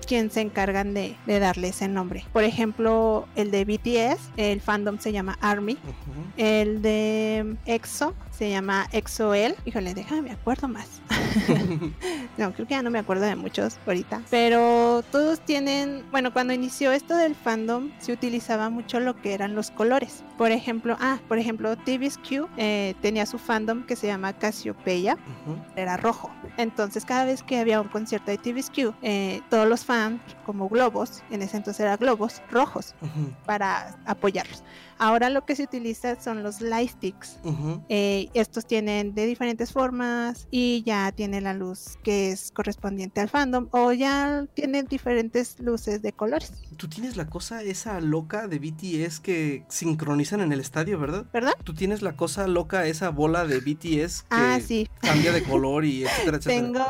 quien se encargan de, de darle ese nombre. Por ejemplo, el de BTS, el fandom se llama ARMY. Ujú. El de EXO se llama EXO-L. Híjole, déjame, me acuerdo más. no, creo que ya no me acuerdo de muchos ahorita. Pero todos tienen, bueno, cuando inició esto del fandom, se utilizaba mucho lo que eran los colores. Por ejemplo, ah, por ejemplo, TVSQ eh, tenía su fandom que se llama Cassiopeia, Ujú. era rojo. Entonces, cada vez que había un concierto de TVSQ, eh, todos los fans, como globos, en ese entonces eran globos rojos Ujú. para apoyarlos. Ahora lo que se utiliza son los light sticks. Ujú. Eh, estos tienen de diferentes formas y ya tiene la luz que es correspondiente al fandom o ya tiene diferentes luces de colores, Tú tienes la cosa esa loca de BTS que sincronizan en el estadio, ¿verdad? ¿verdad? Tú tienes la cosa loca, esa bola de BTS que Ah, sí. cambia de color y etcétera, etcétera. Tengo,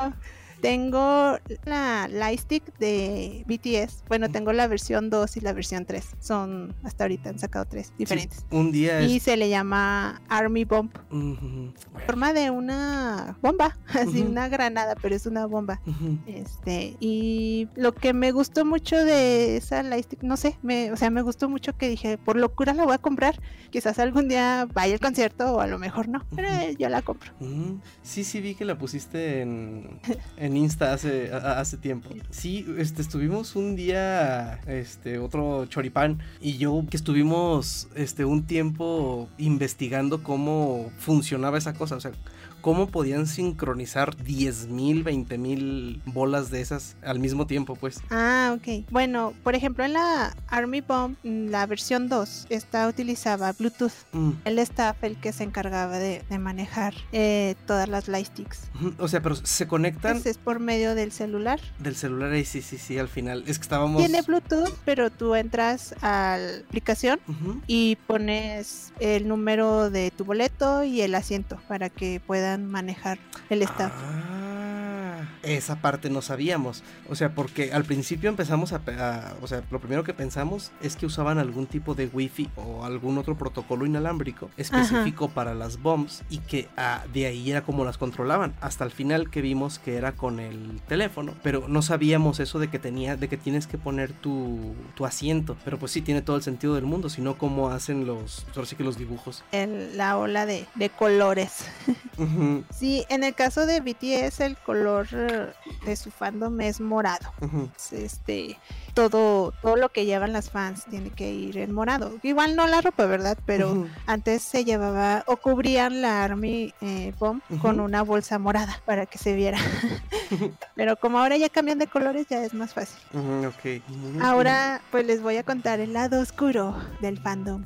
tengo la Lightstick de BTS. Bueno, tengo la versión 2 y la versión 3. Son, hasta ahorita han sacado tres diferentes. Sí, un día Y es... se le llama Army Bomb. Ujú. Forma de una bomba, así una granada, pero es una bomba. Este, y lo que me gustó mucho de esa Lightstick, no sé, me, o sea, me gustó mucho que dije, por locura la voy a comprar. Quizás algún día vaya al concierto o a lo mejor no, pero yo la compro. Sí, sí vi que la pusiste en, en Insta hace, hace tiempo. Sí, este, estuvimos un día, este, otro choripán y yo que estuvimos, este, un tiempo investigando cómo funcionaba esa cosa, o sea, cómo podían sincronizar 10.000, 20.000 bolas de esas al mismo tiempo, pues. Ah, ok. Bueno, por ejemplo, en la Army Bomb, mm, la versión 2, esta utilizaba Bluetooth. Mm. El staff, el que se encargaba de, de manejar eh, todas las Lightsticks. O sea, pero se conectan Entonces, por medio del celular. Del celular, ahí sí, sí, sí, al final. Es que estábamos. Tiene Bluetooth, pero tú entras a la aplicación y pones el número de tu boleto y el asiento para que manejar el staff. Ah, esa parte no sabíamos. O sea, porque al principio empezamos a, O sea, lo primero que pensamos es que usaban algún tipo de wifi o algún otro protocolo inalámbrico específico para las bombs y que ah, de ahí era como las controlaban. Hasta el final que vimos que era con el teléfono. Pero no sabíamos eso de que tenía, de que tienes que poner tu, tu asiento. Pero pues sí, tiene todo el sentido del mundo. Si no, ¿cómo hacen los. Ahora sí que los dibujos. El- la ola de, de colores. Sí, en el caso de BTS el color de su fandom es morado. Este, todo, todo lo que llevan las fans tiene que ir en morado. Igual no la ropa, ¿verdad? Pero antes se llevaba o cubrían la Army eh, Bomb con una bolsa morada para que se viera. Pero como ahora ya cambian de colores, ya es más fácil. Ahora, pues les voy a contar el lado oscuro del fandom.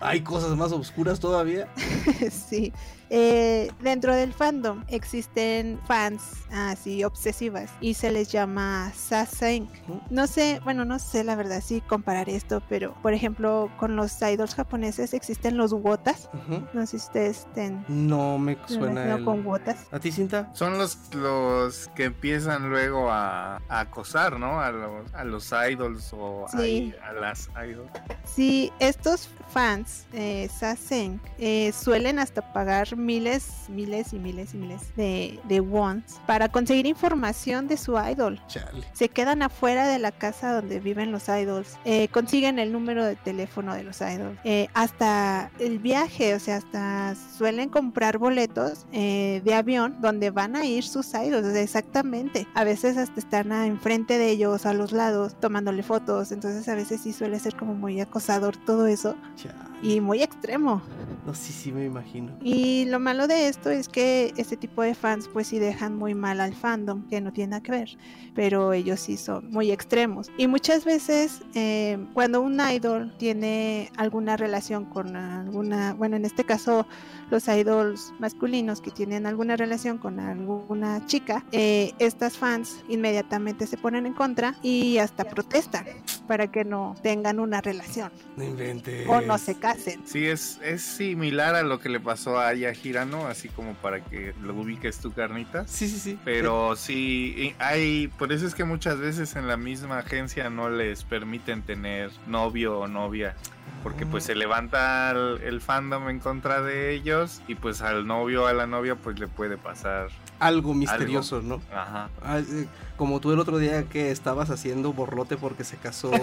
Hay cosas más oscuras todavía. sí. Eh, dentro del fandom existen fans así obsesivas y se les llama sasaeng. No sé, bueno, no sé la verdad si comparar esto, pero por ejemplo con los idols japoneses existen los wotas. No sé si ustedes estén No me suena el... con wotas. ¿A ti, Cinta? Son los, los que empiezan luego a, a acosar, ¿no? A los, a los idols o Sí. a las idols. Sí, estos fans eh, sasaeng eh, suelen hasta pagar miles, miles y miles y miles de, de wons para conseguir información de su idol. Chale. se quedan afuera de la casa donde viven los idols, eh, consiguen el número de teléfono de los idols, eh, hasta el viaje, o sea, hasta suelen comprar boletos eh, de avión donde van a ir sus idols, o sea, exactamente. A veces hasta están enfrente de ellos, a los lados, tomándole fotos, entonces a veces sí suele ser como muy acosador todo eso Chale. Y muy extremo. No, sí, sí, me imagino. Y lo malo de esto es que este tipo de fans pues sí dejan muy mal al fandom, que no tiene nada que ver, pero ellos sí son muy extremos. Y muchas veces eh, cuando un idol tiene alguna relación con alguna, bueno en este caso los idols masculinos que tienen alguna relación con alguna chica, eh, estas fans inmediatamente se ponen en contra y hasta protestan para que no tengan una relación No inventes. o no se casen. Sí, es, es similar a lo que le pasó a Aya Hirano, así como para que lo ubiques tu carnita. Sí, sí, sí. Pero sí, y hay, por eso es que muchas veces en la misma agencia no les permiten tener novio o novia. Porque pues se levanta el, el fandom en contra de ellos y pues al novio o a la novia pues le puede pasar. Algo misterioso, ¿no? Ajá. Ah, eh, como tú el otro día que estabas haciendo borlote porque se casó.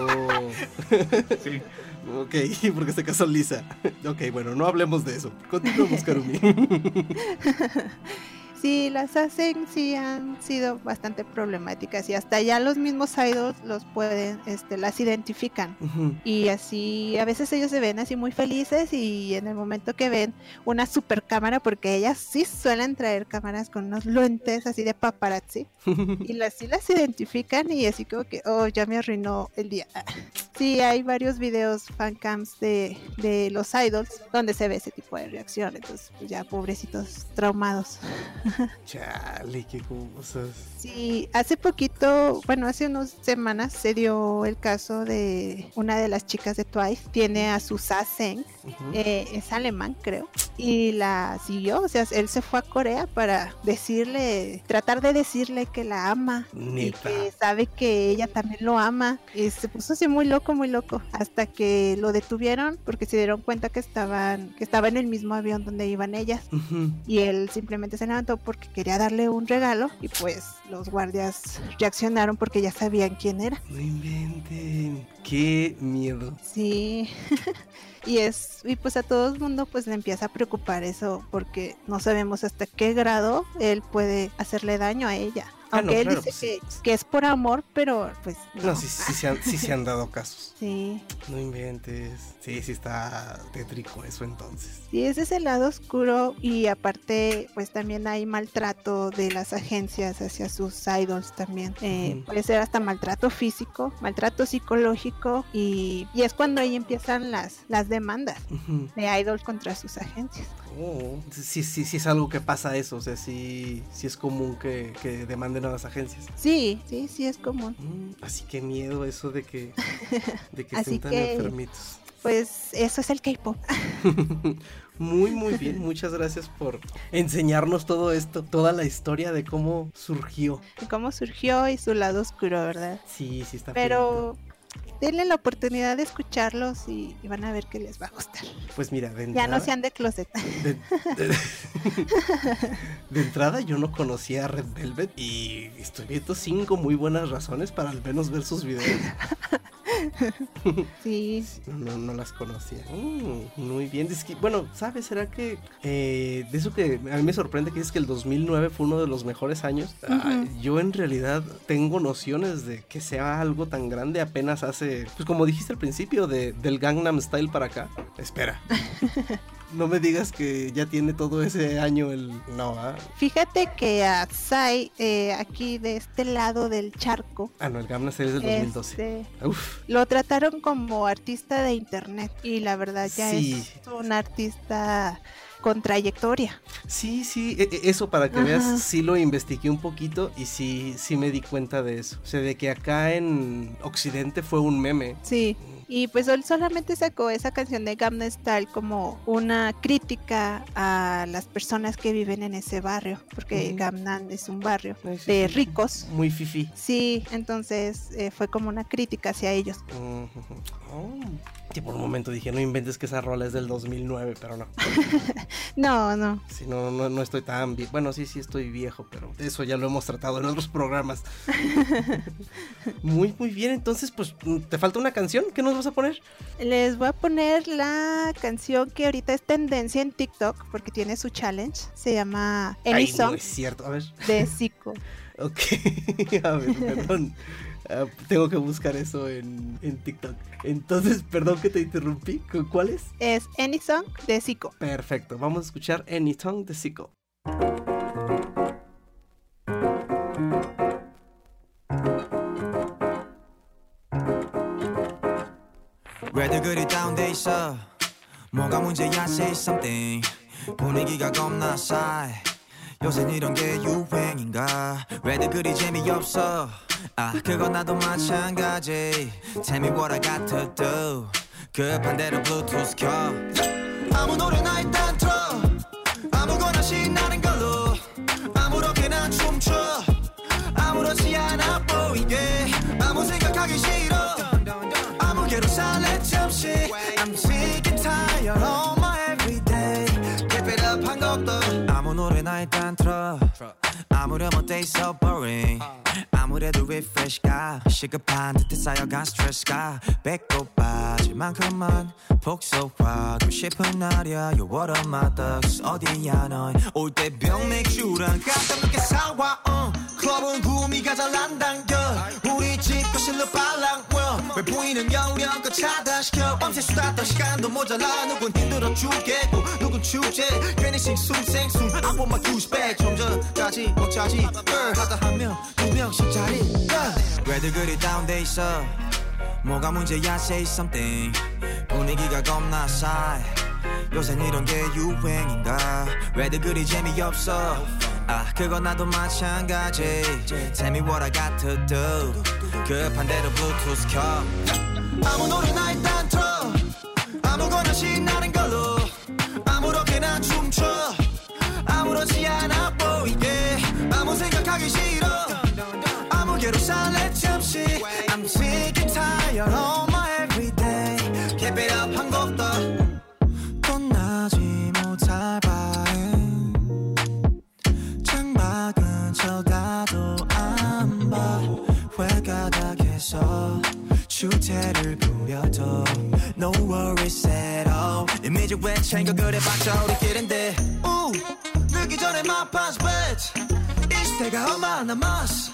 Sí. ok, porque se casó Lisa. ok, bueno, no hablemos de eso. Continuemos, Karumi. Sí, las hacen sí han sido bastante problemáticas y hasta ya los mismos idols los pueden, este, las identifican. Y así, a veces ellos se ven así muy felices y en el momento que ven una super cámara, porque ellas sí suelen traer cámaras con unos lentes así de paparazzi, y las sí las identifican y así como que, oh, ya me arruinó el día. Sí, hay varios videos fancams de, de los idols donde se ve ese tipo de reacción, entonces pues ya pobrecitos traumados. Chale, qué cosas. Sí, hace poquito, bueno, hace unas semanas se dio el caso de una de las chicas de Twice, tiene a su Sasen, Ujú. eh, es alemán creo, y la siguió, o sea, él se fue a Corea para decirle, tratar de decirle que la ama y Neta. que sabe que ella también lo ama, y se puso así muy loco, muy loco, hasta que lo detuvieron porque se dieron cuenta que estaban, que estaba en el mismo avión donde iban ellas. Ujú. Y él simplemente se levantó porque quería darle un regalo y pues los guardias reaccionaron porque ya sabían quién era. No inventen. Qué miedo. Sí. y es y pues a todo el mundo pues le empieza a preocupar eso porque no sabemos hasta qué grado él puede hacerle daño a ella. Ah, Aunque no, él claro, dice pues que, sí. que es por amor, pero pues no. No, sí, sí, se han, sí se han dado casos. Sí. No inventes. Sí, sí está tétrico eso entonces. Sí, ese es el lado oscuro y aparte pues también hay maltrato de las agencias hacia sus idols también. Eh. Puede ser hasta maltrato físico, maltrato psicológico y, y es cuando ahí empiezan las, las demandas de idols contra sus agencias. Oh, sí, sí, sí es algo que pasa eso, o sea, sí, sí es común que, que demanden a las agencias. Sí, sí, sí es común. Mm, así que miedo eso de que, de que estén tan que- enfermitos. Pues eso es el K-pop. Muy, muy bien, muchas gracias por enseñarnos todo esto, toda la historia de cómo surgió. Cómo surgió y su lado oscuro, ¿verdad? Sí, sí está Pero denle la oportunidad de escucharlos y, y van a ver que les va a gustar. Pues mira, de Ya no sean de closet. de, de- de entrada yo no conocía a Red Velvet y estoy viendo cinco muy buenas razones para al menos ver sus videos. Sí, No, no, las conocía. Mm, muy bien. Es que, bueno, ¿sabes? ¿Será que eh, de eso que a mí me sorprende que es que el 2009 fue uno de los mejores años? Ah, yo en realidad tengo nociones de que sea algo tan grande apenas hace, pues como dijiste al principio, de, del Gangnam Style para acá. Espera. no me digas que ya tiene todo ese año el... No, ah, fíjate que a Psy, eh, aquí de este lado del charco, ah no, el Gangnam Style es del 2012. este, Uf, lo trataron como artista de internet y la verdad ya Sí. es un artista con trayectoria. Sí, sí, e- e- eso para que Ajá. veas, sí lo investigué un poquito y sí, sí me di cuenta de eso. O sea, de que acá en Occidente fue un meme. Sí. Y pues él solamente sacó esa canción de Gamma Style como una crítica a las personas que viven en ese barrio, porque. Gamnan es un barrio Ay, sí, de ricos. Muy fifi. Sí, entonces eh, fue como una crítica hacia ellos. Oh, que por un momento dije, no inventes que esa rola es del 2009, pero no. No, no. Sí, no, no, no estoy tan viejo. Bueno, sí, sí estoy viejo, pero eso ya lo hemos tratado en otros programas. muy, muy bien. Entonces, pues, ¿te falta una canción? ¿Qué nos vas a poner? Les voy a poner la canción que ahorita es tendencia en TikTok porque tiene su challenge. Se llama Any Ay, no Song es cierto. A ver. de Zico. Ok, a ver, perdón. Ah, tengo que buscar eso en, en TikTok. Entonces, perdón que te interrumpí. ¿Cu- ¿Cuál es? Es Any Song de Zico. Perfecto, vamos a escuchar Any Song de Zico. 왜들 그리 다운돼 있어 뭐가 문제야 say something 분위기가 겁나 싸해 요새 이런 게 유행인가? 왜들 그리 재미없어? 아 그건 나도 마찬가지. Tell me what I got to do 급한 대로 블루투스 켜. 아무 노래나 일단 틀어. 아무거나 신나는 걸로. 아무렇게나 춤춰. 아무렇지 않아 보이게. 아무 생각하기 싫어. 아무개로 살래 잠시. I'm sick and tired 것도 아무 노래나 일단 틀어 아무렴 어때 so boring. 아무래도 refresh가 시급한 듯해 쌓여간 스트레스가 배꼽 빠질 만큼만 복속하고 싶은 날이야. You're one of my thugs. 어디야 넌올때 병 맥주랑 가끔 늦게 사와 uh. 클럽은 구미가 잘안 당겨. 우리 집 거실로 빨랑 왜 보이는 영역껏 차단시켜? 밤새 수다 떨 시간도 모자라. 누군 힘들어 죽겠고 누군 축제? 괜히 싱숭생숭. I want my 전까지 먹자지 girl 하다 한명두 명씩 자리. 왜들 그리 다운돼 있어? 뭐가 문제야 say something. 분위기가 겁나 싸해. 요샌 이런 게 유행인가? 왜들 그리 재미없어? 아 그건 나도 마찬가지. Tell me what I got to do. 급한 대로 블루투스 켜. 아무 노래나 일단 틀어. 아무거나 신나는 걸로 생각하기 싫어. 아무개로 살래 잠시. I'm sick and tired of my everyday. Keep it up 한 곡더 떠나지 못할 바엔 창밖은 쳐다도 안봐. 회가닥에서 주태를 부려도 No worries at all. 이미지 왜 챙겨 그래 봤자 우리끼린데. 우 늦기 전에 my pants bitch 이 시대가 얼마 남았어.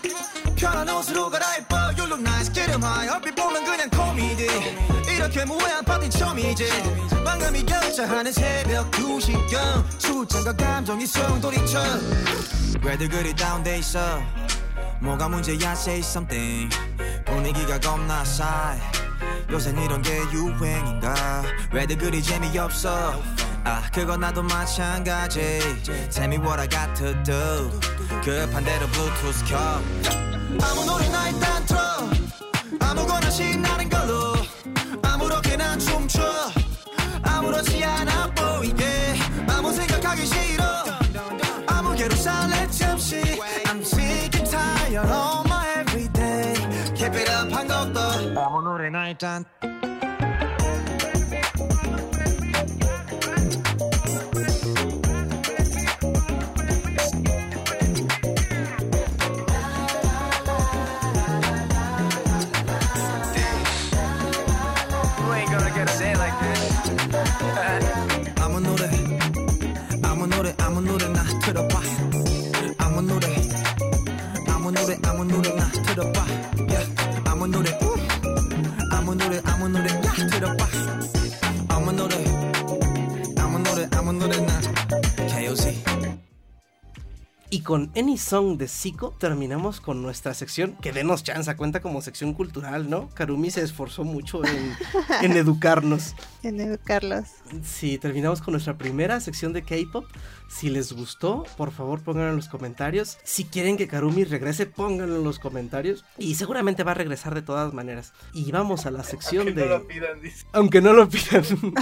편한 옷으로 갈아입어. You look nice. 기름하여 얼핏 보면 그냥 코미디. 이렇게 무해한 파티 처음이지. 방금이 결자하는 새벽 2시경. 술잔과 감정이 소용돌이쳐. 왜들 그리 다운돼 있어? 뭐가 문제야? Say something. 분위기가 겁나 싸해 요샌 이런 게 유행인가? 왜들 그리 재미없어? 아 그건 나도 마찬가지. Tell me what I got to do 급한 대로 블루투스 켜. 아무 노래나 일단 틀어. 아무거나 신나는 걸로. 아무렇게나 춤춰. 아무렇지 않아 보이게. 아무 생각하기 싫어. 아무개로 살래 잠시. I'm sick and tired of Ama nor Y con Any Song de Zico terminamos con nuestra sección, que denos chance, cuenta como sección cultural, ¿no? Karumi se esforzó mucho en, en educarnos. En educarlos. Sí, terminamos con nuestra primera sección de K-Pop. Si les gustó, por favor pónganlo en los comentarios. Si quieren que Karumi regrese, pónganlo en los comentarios. Y seguramente va a regresar de todas maneras. Y vamos a la sección Que de... no lo pidan, dice. Aunque no lo pidan.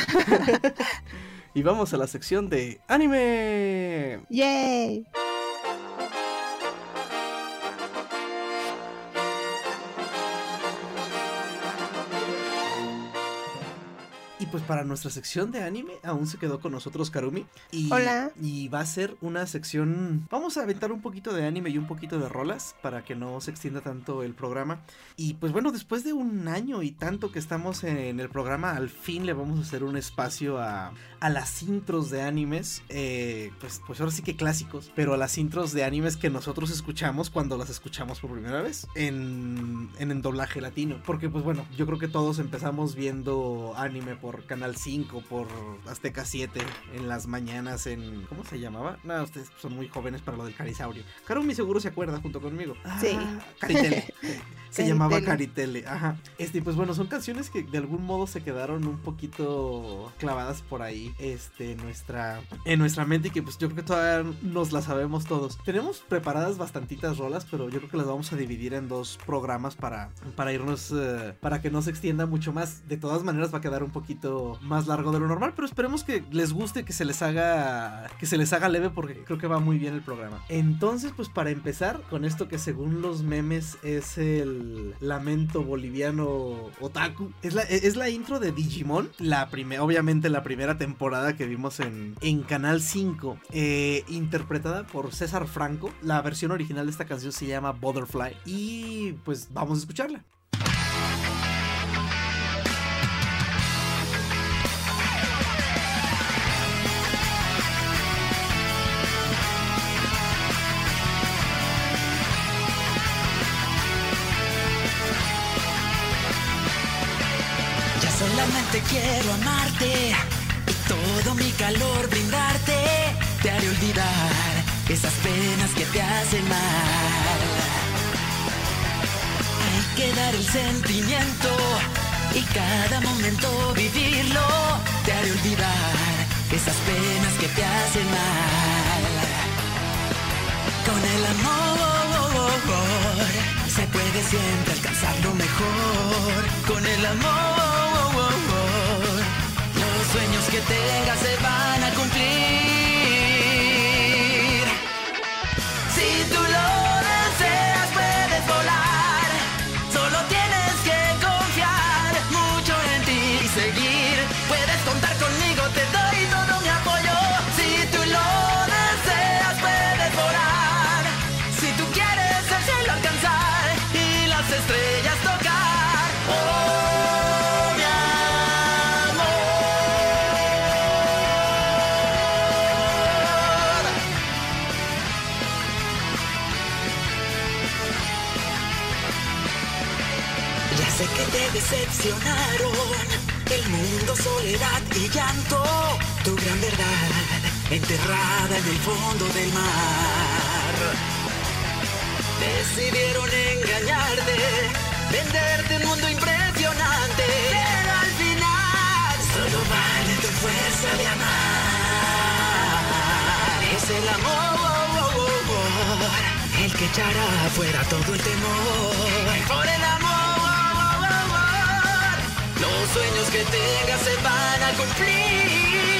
y vamos a la sección de anime. ¡Yay! Pues para nuestra sección de anime aún se quedó con nosotros Karumi. Y, Hola. Y va a ser una sección... Vamos a aventar un poquito de anime y un poquito de rolas para que no se extienda tanto el programa. Y pues bueno, después de un año y tanto que estamos en el programa, al fin le vamos a hacer un espacio a, a las intros de animes. eh, pues, pues ahora sí que clásicos, pero a las intros de animes que nosotros escuchamos cuando las escuchamos por primera vez en, en, en doblaje latino. Porque pues bueno, yo creo que todos empezamos viendo anime por Canal 5, por Azteca 7, en las mañanas en... ¿Cómo se llamaba? No, ustedes son muy jóvenes para lo del Carisaurio. Karumi seguro se acuerda junto conmigo. Sí. Ah, Caritele. Se llamaba Caritele. Caritele, ajá. Este, pues bueno, son canciones que de algún modo se quedaron un poquito clavadas por ahí, este, en nuestra, en nuestra mente y que pues yo creo que todavía nos las sabemos todos. Tenemos preparadas bastantitas rolas, pero yo creo que las vamos a dividir en dos programas para, para irnos, eh, para que no se extienda mucho más. De todas maneras va a quedar un poquito más largo de lo normal, pero esperemos que les guste, que se les haga, que se les haga leve porque creo que va muy bien el programa. Entonces, pues para empezar con esto que según los memes es el lamento boliviano otaku, es la, es la intro de Digimon, la primera, obviamente la primera temporada que vimos en, en Canal 5, eh, interpretada por César Franco. La versión original de esta canción se llama Butterfly y pues vamos a escucharla. El sentimiento y cada momento vivirlo. Te haré olvidar esas penas que te hacen mal. Con el amor se puede siempre alcanzar lo mejor. Con el amor los sueños que tengas se fuera todo el temor. Por el amor, los sueños que tengas se van a cumplir.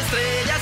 Estrellas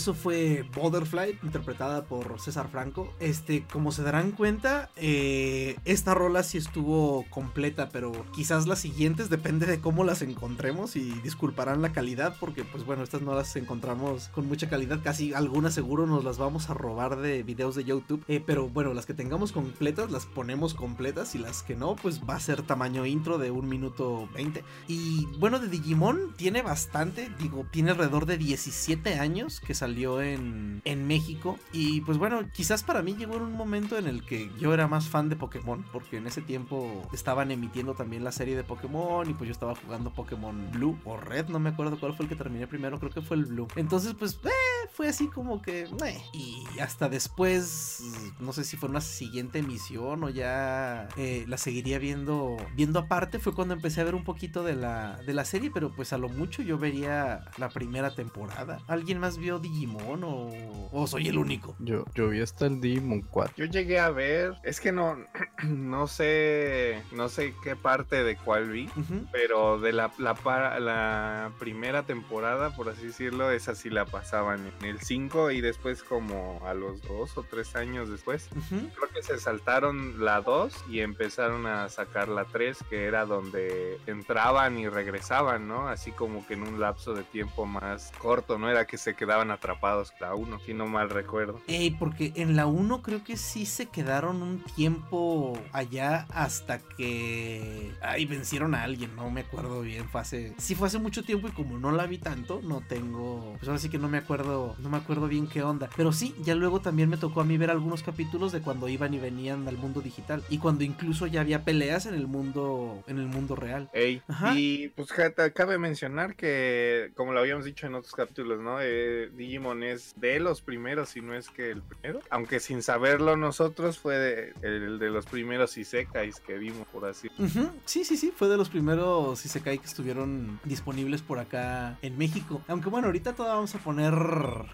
eso fue Butterfly, interpretada por César Franco. Este, como se darán cuenta, eh, esta rola sí estuvo completa, pero quizás las siguientes depende de cómo las encontremos y disculparán la calidad, porque pues bueno, estas no las encontramos con mucha calidad, casi algunas seguro nos las vamos a robar de videos de YouTube, Eh, pero bueno, las que tengamos completas las ponemos completas y las que no, pues va a ser tamaño intro de un minuto 20. Y bueno, de Digimon tiene bastante, digo, tiene alrededor de 17 años que salió en, en México. Y pues bueno, quizás para mí llegó en un momento en el que yo era más fan de Pokémon, porque en ese tiempo estaban emitiendo también la serie de Pokémon y pues yo estaba jugando Pokémon Blue o Red, no me acuerdo cuál fue el que terminé primero, creo que fue el Blue. Entonces pues eh, fue así como que... eh. Y hasta después, no sé si fue una siguiente emisión o ya eh, la seguiría viendo, viendo aparte, fue cuando empecé a ver un poquito de la, de la serie, pero pues a lo mucho yo vería la primera temporada. ¿Alguien más vio Digimon o, o soy el único? Yo, yo vi hasta el Digimon 4. Yo llegué a ver, es que no, no sé, no sé qué parte de cuál vi, pero de la, la, la primera temporada, por así decirlo, esa sí la pasaban en el 5 y después como a los dos o tres años después, creo que se saltaron la 2 y empezaron a sacar la 3, que era donde entraban y regresaban, ¿no? Así como que en un lapso de tiempo más corto, ¿no? Era que se quedaban atrapados la 1, si no mal recuerdo. Ey, porque en la 1 creo que sí se quedaron un tiempo allá hasta que... Ay, vencieron a alguien, no me acuerdo bien, fue hace... Sí fue hace mucho tiempo y como no la vi tanto, no tengo... Pues ahora sí que no me acuerdo, no me acuerdo bien qué onda. Pero sí, ya luego también me tocó a mí ver algunos capítulos de cuando iban y venían al mundo digital. Y cuando incluso ya había peleas en el mundo, en el mundo real. Ey, Ajá. y pues cabe mencionar que, como lo habíamos dicho en otros capítulos, ¿no? Eh, Digimon es de los primeros, si no es que el primero. Aunque sin saberlo nosotros fue de- el de los primeros Isekais que vimos, por así Ujú, Sí, sí, sí, fue de los primeros Isekai que estuvieron disponibles por acá en México. Aunque bueno, ahorita todavía vamos a poner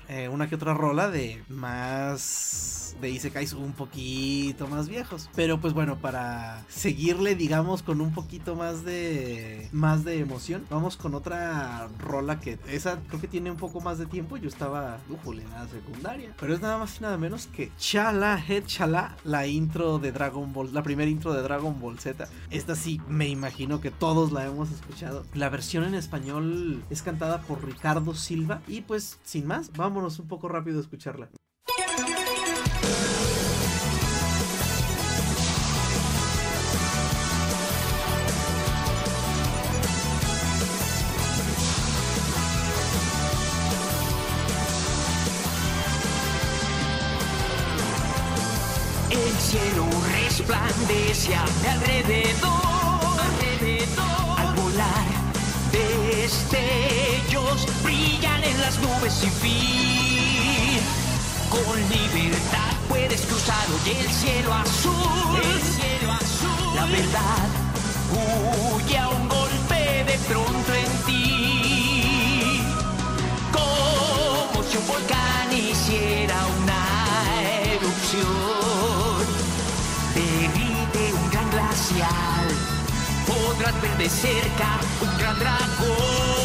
eh, una que otra rola de más de Isekais un poquito más viejos. Pero pues bueno, para seguirle, digamos, con un poquito más de más de emoción, vamos con otra rola que esa creo que tiene un poco más de tiempo. Yo estaba, ujule, en la secundaria. Pero es nada más y nada menos que Chala Head Chala, la intro de Dragon Ball, la primera intro de Dragon Ball Z. Esta sí, me imagino que todos la hemos escuchado. La versión en español es cantada por Ricardo Silva. Y pues, sin más, vámonos un poco rápido a escucharla. Alrededor, alrededor. Al volar, destellos brillan en las nubes sin fin. Con libertad puedes cruzar hoy el cielo azul, el cielo azul. La verdad huye a un golpe podrás ver de cerca un gran dragón.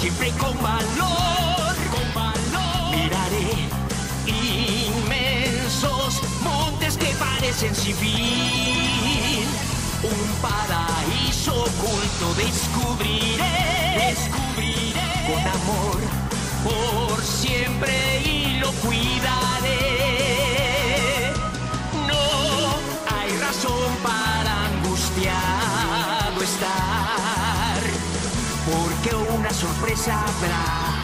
Siempre con valor, con valor. Miraré inmensos montes que parecen sin fin. Un paraíso oculto descubriré, descubriré con amor por siempre y lo cuidaré. No hay razón para angustiado estar, porque una sorpresa habrá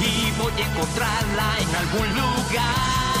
y voy a encontrarla en algún lugar.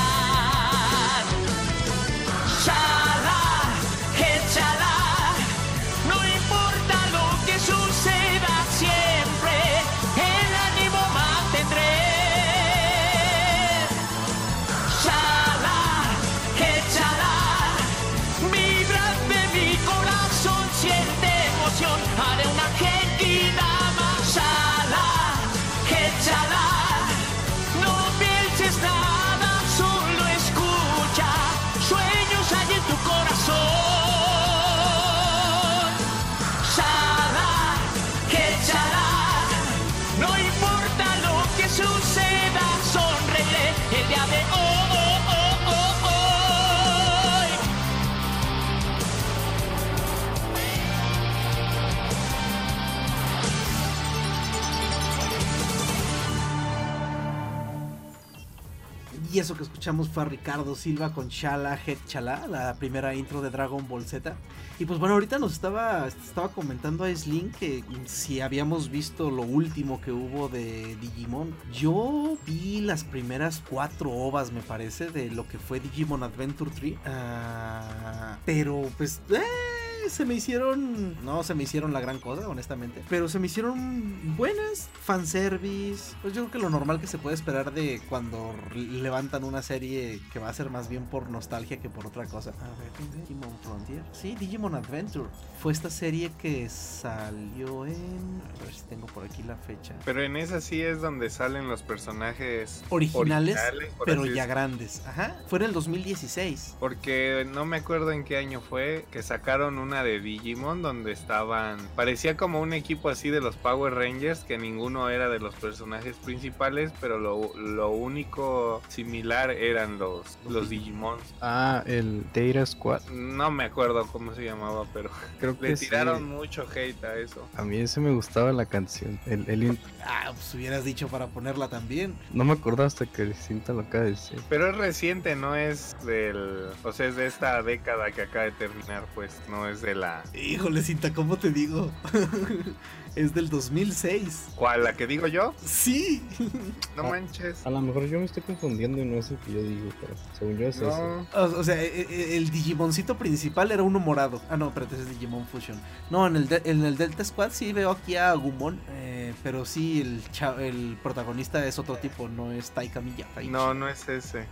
Y eso que escuchamos fue a Ricardo Silva con Chala Head Chala, la primera intro de Dragon Ball Z. Y pues bueno, ahorita nos estaba, estaba comentando a Slim que si habíamos visto lo último que hubo de Digimon. Yo vi las primeras cuatro ovas, me parece, de lo que fue Digimon Adventure 3. Ah, pero pues... eh, se me hicieron. No se me hicieron la gran cosa, honestamente. Pero se me hicieron buenas. Fanservice. Pues yo creo que lo normal que se puede esperar de cuando levantan una serie que va a ser más bien por nostalgia que por otra cosa. A ver, Digimon Frontier. Sí, Digimon Adventure. Fue esta serie que salió en. A ver si tengo por aquí la fecha. Pero en esa sí es donde salen los personajes Originales, pero ya grandes. Ajá. Fue en el 2016. Porque no me acuerdo en qué año fue que sacaron una de Digimon donde estaban. Parecía como un equipo así de los Power Rangers, que ninguno era de los personajes principales, pero lo, lo único similar eran los, los Digimon. Ah, el Data Squad. No me acuerdo cómo se llamaba, pero Creo le que sí. tiraron mucho hate a eso. A mí ese me gustaba la canción. El, el Ah, pues hubieras dicho para ponerla también. No me acuerdo hasta que el cinta lo acaba de decir. Pero es reciente, no es del. O sea, es de esta década que acaba de terminar, pues. No es de ¿cómo te digo? es del 2006. ¿Cuál? ¿La que digo yo? Sí. No manches. A lo mejor yo me estoy confundiendo y no es el que yo digo, pero según yo es ese. No. O, o sea, e- e- el Digimoncito principal era uno morado. Ah, no, espérate, ese es Digimon Fusion. No, en el, de- en el Delta Squad sí veo aquí a Agumon. eh, pero sí, el, el protagonista es otro tipo, no es Taika Miyazaki. No, no es ese.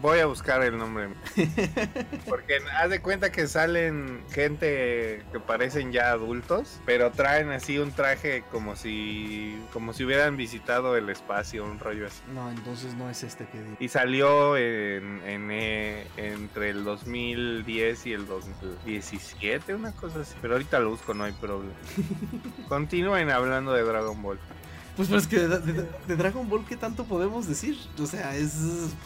Voy a buscar el nombre. Porque haz de cuenta que salen gente que parecen ya adultos, pero traen así un traje como si como si hubieran visitado el espacio, un rollo así. No, entonces no es este que digo. Y salió en, en, eh, entre el 2010 y el 2017, una cosa así. Pero ahorita lo busco, no hay problema. Continúen hablando de Dragon Ball. Pues, pues que de, Dragon Ball, ¿qué tanto podemos decir? O sea, es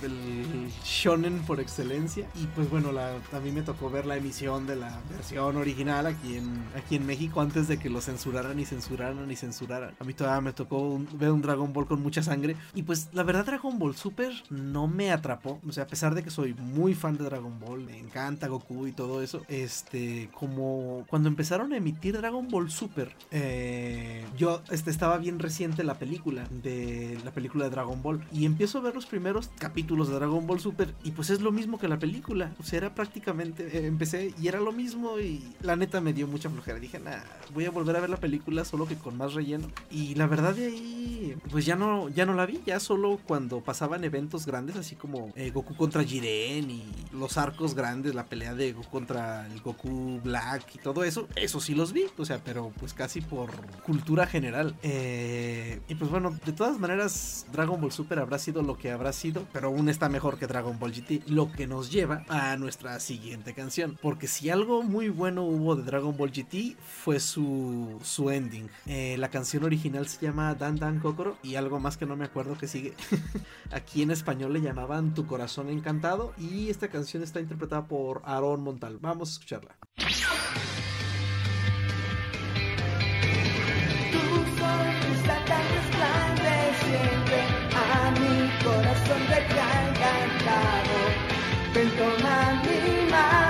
el shonen por excelencia. Y pues bueno, la, a mí me tocó ver la emisión de la versión original aquí en, aquí en México antes de que lo censuraran y censuraran y censuraran. A mí todavía me tocó ver un Dragon Ball con mucha sangre. Y pues la verdad Dragon Ball Super no me atrapó. O sea, a pesar de que soy muy fan de Dragon Ball, me encanta Goku y todo eso. Este, como cuando empezaron a emitir Dragon Ball Super, eh, yo este, estaba bien reciente la película de la película de Dragon Ball y empiezo a ver los primeros capítulos de Dragon Ball Super y pues es lo mismo que la película. O sea, era prácticamente eh, empecé y era lo mismo y la neta me dio mucha flojera. Dije, nah, voy a volver a ver la película solo que con más relleno. Y la verdad de ahí, pues ya no, ya no la vi, ya solo cuando pasaban eventos grandes, así como eh, Goku contra Jiren y los arcos grandes, la pelea de Goku contra el Goku Black y todo eso, eso sí los vi, o sea, pero pues casi por cultura general. Eh, y pues bueno, de todas maneras, Dragon Ball Super habrá sido lo que habrá sido, pero aún está mejor que Dragon Ball GT, lo que nos lleva a nuestra siguiente canción. Porque si algo muy bueno hubo de Dragon Ball GT fue su, su ending. Eh, la canción original se llama Dan Dan Kokoro y algo más que no me acuerdo que sigue. Aquí en español le llamaban Tu Corazón Encantado y esta canción está interpretada por Aaron Montal. Vamos a escucharla. Tan resplandeciente a mi corazón te ha encantado. Ven, toma mi mano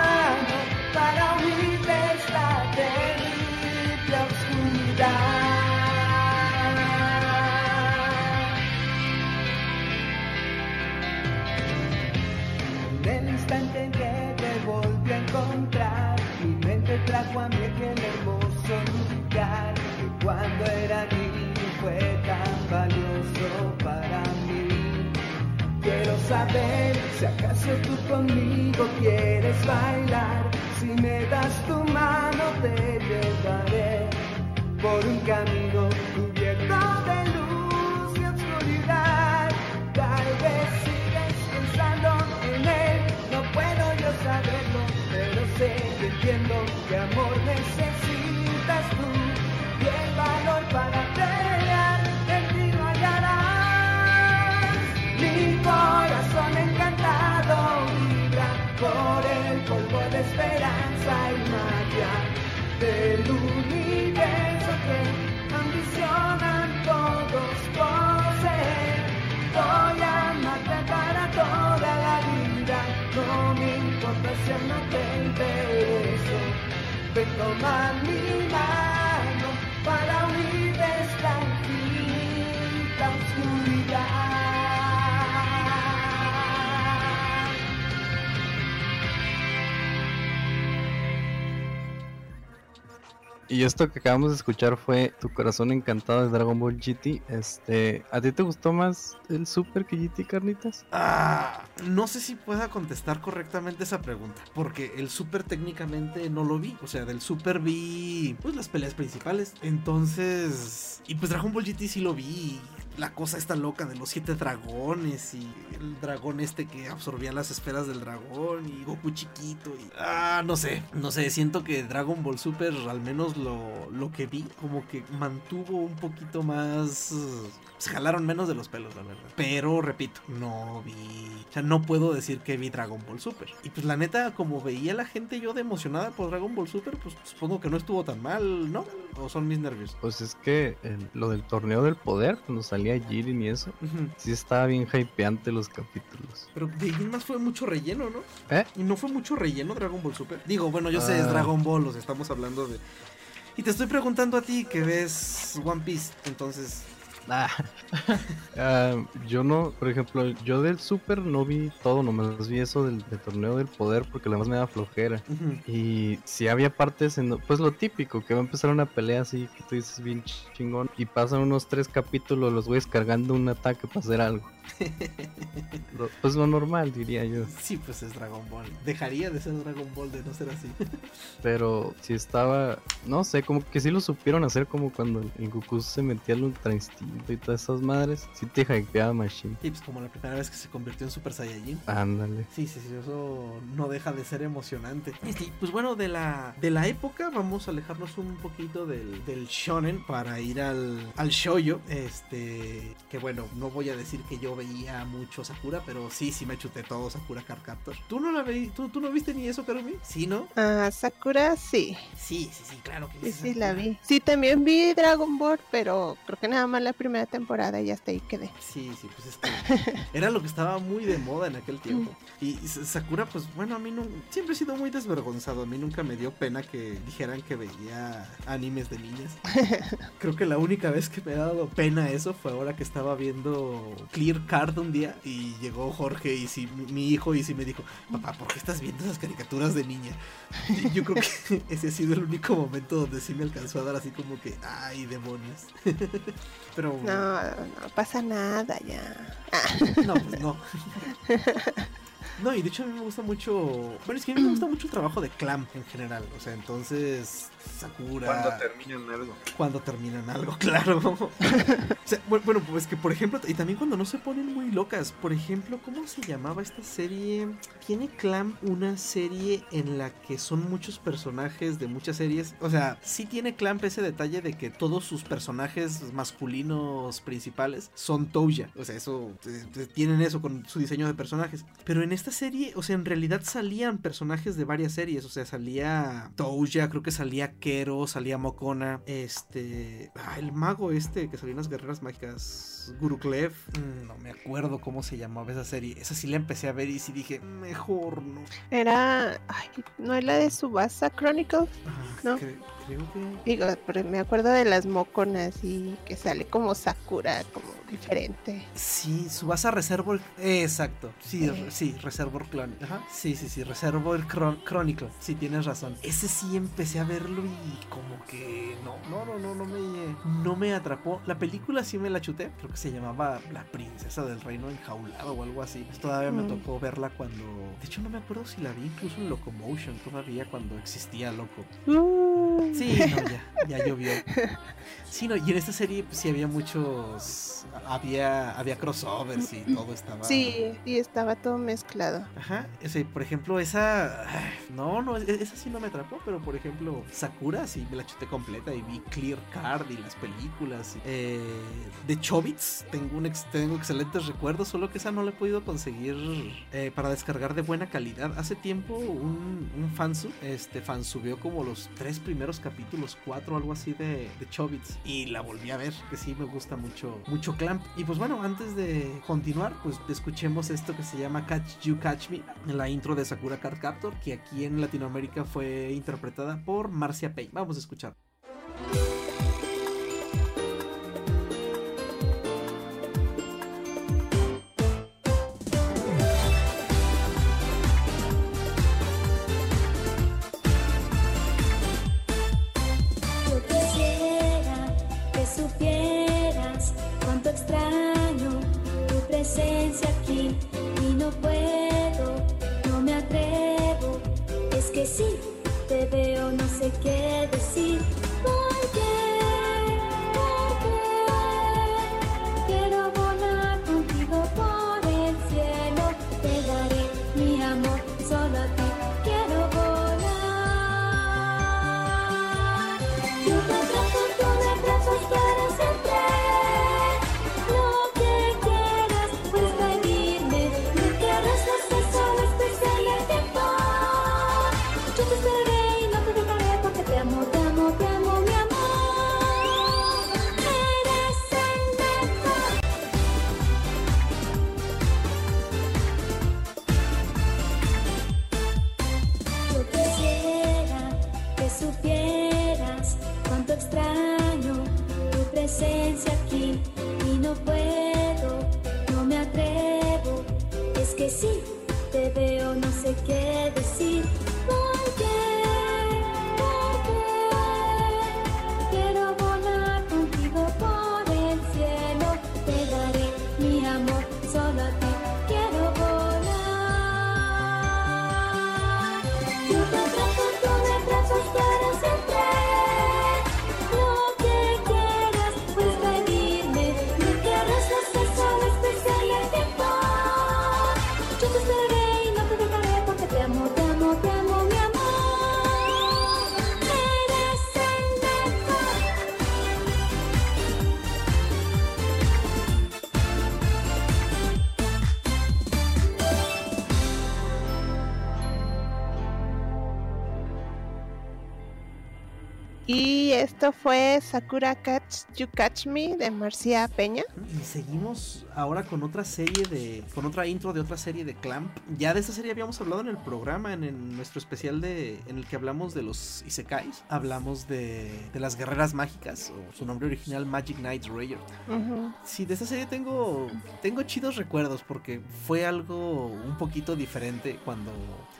si acaso tú conmigo quieres bailar. Si me das tu mano te llevaré por un camino cubierto aún no te intereso. Ven, toma mi mano para huir Y esto que acabamos de escuchar fue Tu corazón encantado de Dragon Ball GT. Este, ¿a ti te gustó más el Super que GT Carnitas? Ah, no sé si pueda contestar correctamente esa pregunta, porque el Super técnicamente no lo vi, o sea, del Super vi pues las peleas principales, entonces y pues Dragon Ball GT sí lo vi. La cosa está loca de los siete dragones y el dragón este que absorbía las esferas del dragón y Goku chiquito y... Ah, no sé, no sé, siento que Dragon Ball Super, al menos lo, lo que vi, como que mantuvo un poquito más... Se jalaron menos de los pelos, la verdad. Pero, repito, no vi... O sea, no puedo decir que vi Dragon Ball Super. Y pues la neta, como veía la gente yo de emocionada por Dragon Ball Super, pues supongo que no estuvo tan mal, ¿no? ¿O son mis nervios? Pues es que el- lo del torneo del poder, cuando salía Jiren y eso, sí estaba bien hypeante los capítulos. Pero de ahí más fue mucho relleno, ¿no? ¿Eh? ¿Y no fue mucho relleno Dragon Ball Super? Digo, bueno, yo sé, es Ah. Dragon Ball, sea, estamos hablando de... Y te estoy preguntando a ti que ves One Piece, entonces... Ah. Ah, yo no, por ejemplo, yo del Super no vi todo, nomás vi eso del, del torneo del poder porque además me da flojera. Y si había partes en, pues lo típico, que va a empezar una pelea así, que tú dices bien chingón, y pasan unos tres capítulos los güeyes cargando un ataque para hacer algo. Lo- pues lo normal, diría yo. Sí, pues es Dragon Ball. Dejaría de ser Dragon Ball de no ser así. Pero si estaba, no sé, como que sí lo supieron hacer como cuando el Goku se metía al Ultra Instinto y todas esas madres. Sí te hypeaba Machine. Y pues como la primera vez que se convirtió en Super Saiyajin. Ándale. Sí, sí, sí, eso no deja de ser emocionante. Y sí, pues bueno, de la, de la época vamos a alejarnos un poquito del, del shonen para ir al, al shoujo. Este, que bueno, no voy a decir que yo veía mucho Sakura, pero sí, sí me chuté todo Sakura Card Captor. ¿Tú no la veí, tú, tú no viste ni eso, Karumi? Sí, ¿no? Ah, Sakura, sí. Sí, sí, sí, claro que Sí, sí, la vi. Sí, también vi Dragon Ball, pero creo que nada más la primera temporada y hasta ahí quedé. Sí, sí, pues es que era lo que estaba muy de moda en aquel tiempo. Y S- Sakura, pues bueno, a mí no, siempre he sido muy desvergonzado. A mí nunca me dio pena que dijeran que veía animes de niñas. Creo que la única vez que me ha dado pena eso fue ahora que estaba viendo Clear Card un día y llegó Jorge y sí, mi, mi hijo y sí me dijo, papá, ¿por qué estás viendo esas caricaturas de niña? Y yo creo que ese ha sido el único momento donde sí me alcanzó a dar así como que, ay, demonios. Pero... No, no pasa nada ya. No, pues no. No, y de hecho a mí me gusta mucho. Bueno, es que a mí me gusta mucho el trabajo de Clam en general. O sea, entonces. Sakura. Cuando terminan algo. Cuando terminan algo, claro. o sea, bu- bueno, pues que por ejemplo, y también cuando no se ponen muy locas. Por ejemplo, ¿cómo se llamaba esta serie? ¿Tiene Clam una serie en la que son muchos personajes de muchas series? O sea, sí tiene Clamp ese detalle de que todos sus personajes masculinos principales son Touya. O sea, eso eh, eh, tienen eso con su diseño de personajes. Pero en esta serie, o sea, en realidad salían personajes de varias series. O sea, salía Touya, creo que salía Kero, salía Mokona, este, ah, el mago este que salió en las guerreras mágicas, Guruklev, mm, no me acuerdo cómo se llamaba esa serie. Esa sí la empecé a ver y sí dije, mejor no. Era. Ay, no es la de Subasa Chronicle. Ah, No. cre- creo que Digo, pero me acuerdo de las moconas y que sale como Sakura, como diferente. Sí, Subasa Reservoir. Exacto. Sí, Eh. re- sí, Reservoir Clan. Ajá. Sí, sí, sí, Reservoir Chron- Chronicle. Sí, tienes razón. Ese sí empecé a verlo y como que no, no, no, no, no me, no me atrapó. La película sí me la chuté. Creo que se llamaba La Princesa del Reino Enjaulado o algo así. Todavía me Mm. tocó verla cuando. De hecho, no me acuerdo si la vi incluso en Locomotion todavía cuando existía Loco. Uh, Sí, no, ya, ya llovió. Sí, no, y en esta serie pues, sí había muchos. Había, había crossovers y todo estaba. sí, sí, estaba todo mezclado. Ajá, ese, por ejemplo, esa. No, no, e- esa sí no me atrapó, pero por ejemplo, Sakura sí me la chuté completa y vi Clear Card y las películas. Eh, de Chobits tengo, un ex- tengo excelentes recuerdos, solo que esa no la he podido conseguir eh, para descargar de buena calidad. Hace tiempo un, un fansub, este, fan subió como los tres primeros capítulos, cuatro algo así de, de Chobits y la volví a ver, que sí me gusta mucho, mucho Clamp. Y pues bueno, antes de continuar, pues escuchemos esto que se llama Catch You Catch Me, en la intro de Sakura Card Captor, que aquí en Latinoamérica fue interpretada por Marcia Pay. Vamos a escuchar. Tu presencia aquí y no puedo, no me atrevo. Es que si te veo no sé qué decir. Esto fue Sakura Catch You Catch Me de Marcia Peña. Y seguimos ahora con otra serie de. con otra intro de otra serie de Clamp. Ya de esta serie habíamos hablado en el programa, en, nuestro especial de. en el que hablamos de los Isekais. Hablamos de. de las guerreras mágicas, o su nombre original Magic Knight Rayer. Ujú. Sí, de esta serie tengo. tengo chidos recuerdos. Porque fue algo un poquito diferente cuando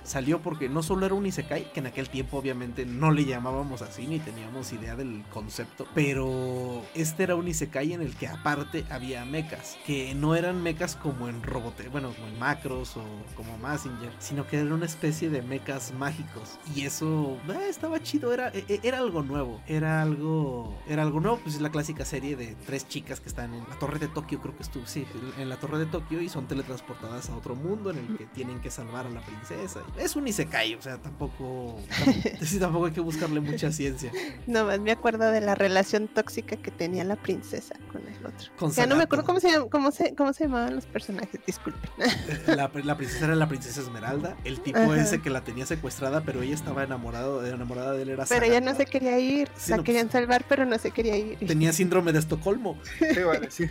salió. Porque no solo era un Isekai, que en aquel tiempo obviamente no le llamábamos así, ni teníamos idea del concepto. Pero este era un Isekai en el que aparte había mechas. Que no eran mechas como en Robote, bueno, como en Macros o como Massinger. Sino que era una especie de mechas mágicos. Y eso eh, estaba chido, era, e- e- era algo nuevo. Era algo. Era algo nuevo. Pues es la clásica serie de tres chicas que están en la torre de Tokio, creo que estuvo. Sí, en la torre de Tokio y son teletransportadas a otro mundo en el que tienen que salvar a la princesa. Es un Isekai, o sea, tampoco. tam- sí, tampoco hay que buscarle mucha ciencia. Nomás me acuerdo de la relación tóxica que tenía la princesa con el otro. Con ya no me acuerdo cómo se, cómo se, cómo se llamaban los personajes, disculpen. La, la princesa era la princesa Esmeralda. El tipo Ajá. ese que la tenía secuestrada, pero ella estaba enamorado, enamorada de él. Era Pero ella no se quería ir. Sí, la no, querían pues- salvar, pero no se quería ir. Tenía síndrome de Estocolmo. Te iba a decir.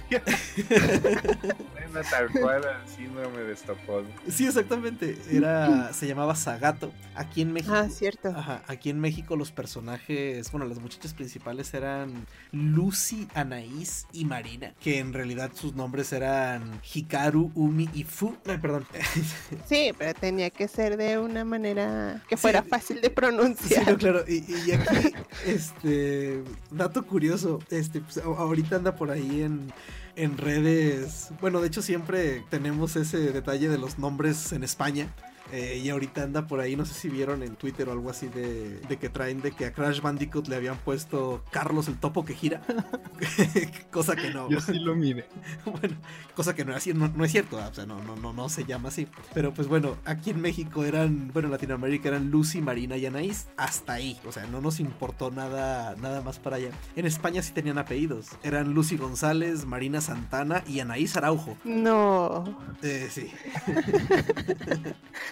Era tal cual el síndrome de Estocolmo. Sí, exactamente. Era, se llamaba Sagato. Aquí en México. Ah, cierto. Ajá, aquí en México los personajes, bueno, las muchachas principales eran Lucy, Anaís y Marina, que en realidad sus nombres eran Hikaru, Umi y Fu. Ay, perdón. Sí, pero tenía que ser de una manera que Sí. fuera fácil de Sí, pronunciar. no, claro. Y, y aquí, este, dato curioso, este, pues, ahorita anda por ahí en, en redes. Bueno, de hecho siempre tenemos ese detalle de los nombres en España. Eh, y ahorita anda por ahí, no sé si vieron en Twitter o algo así de, de que traen de que a Crash Bandicoot le habían puesto Carlos el topo que gira. cosa que no. Yo sí lo mire. bueno, cosa que no es, no, no es cierto, o sea, no, no, no, no se llama así. Pero pues bueno, aquí en México eran, bueno, en Latinoamérica eran Lucy, Marina y Anaís, hasta ahí. O sea, no nos importó nada, nada más para allá. En España sí tenían apellidos. Eran Lucy González, Marina Santana y Anaís Araujo. No. Eh, sí.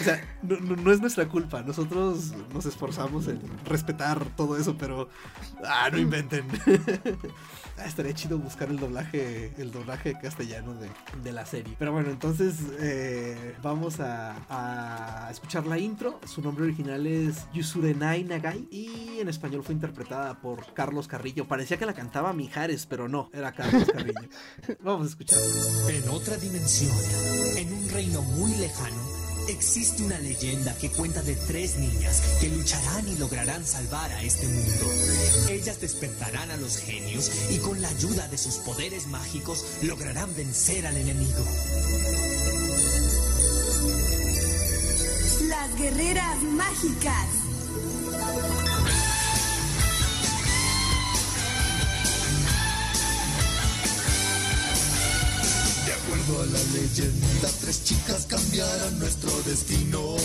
O sea, no, no- no es nuestra culpa. Nosotros nos esforzamos en respetar todo eso, pero. Ah, no inventen. Ah, estaría chido buscar el doblaje, el doblaje castellano de, de la serie. Pero bueno, entonces eh, vamos a, a escuchar la intro. Su nombre original es Yusurenai Nagai y en español fue interpretada por Carlos Carrillo. Parecía que la cantaba Mijares, pero no, era Carlos Carrillo. vamos a escuchar. En otra dimensión, en un reino muy lejano, existe una leyenda que cuenta de tres niñas que lucharán y lograrán salvar a este mundo. Ellas despertarán a los genios y con la ayuda de sus poderes mágicos lograrán vencer al enemigo. Las guerreras mágicas. Acuerdo a la leyenda, tres chicas cambiarán nuestro destino.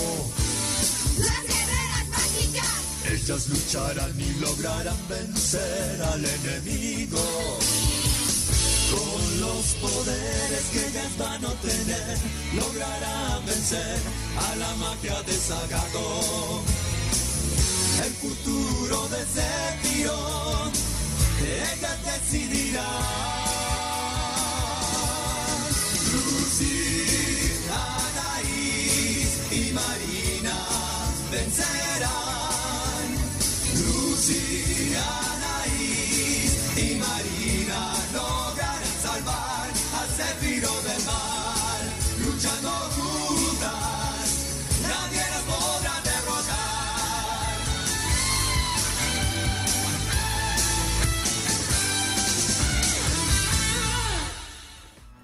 Las guerreras mágicas. Ellas lucharán y lograrán vencer al enemigo. Con los poderes que ellas van a obtener, lograrán vencer a la magia de Sagato. El futuro de Sephiroth, ellas decidirán.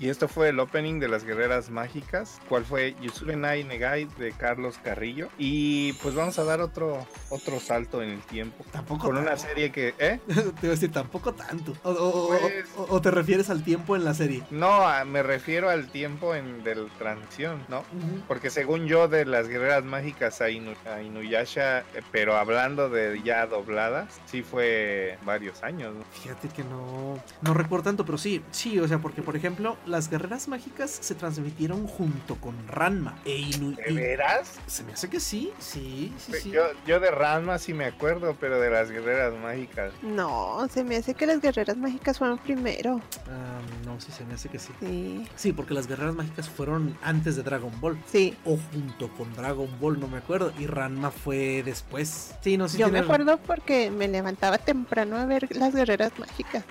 Y esto fue el opening de las Guerreras Mágicas, cual fue Yusube Nai Negai de Carlos Carrillo. Y pues vamos a dar otro, otro salto en el tiempo. Tampoco Con una serie que, ¿eh? Te iba a decir, tampoco tanto. O, o- o- Pues- o- o te refieres al tiempo en la serie. No, a- me refiero al tiempo en del transición, ¿no? Porque según yo de las guerreras mágicas a, Inu- a Inuyasha, eh, pero hablando de ya dobladas, sí fue varios años, ¿no? Fíjate que no, no recuerdo tanto, pero sí, sí, o sea, porque por ejemplo, las guerreras mágicas se transmitieron junto con Ranma e Inu- ¿De veras? Se me hace que sí, sí, sí, sí. Yo, yo de Ranma sí me acuerdo, pero de las guerreras mágicas. No, se me hace que las guerreras mágicas fueron primero. Ah, no, sí, se me hace que sí. Sí. Sí, porque las guerreras mágicas fueron antes de Dragon Ball. Sí. O junto con Dragon Ball, no me acuerdo. Y Ranma fue después. Sí, no sé. Yo me acuerdo porque me levantaba temprano a ver las guerreras mágicas.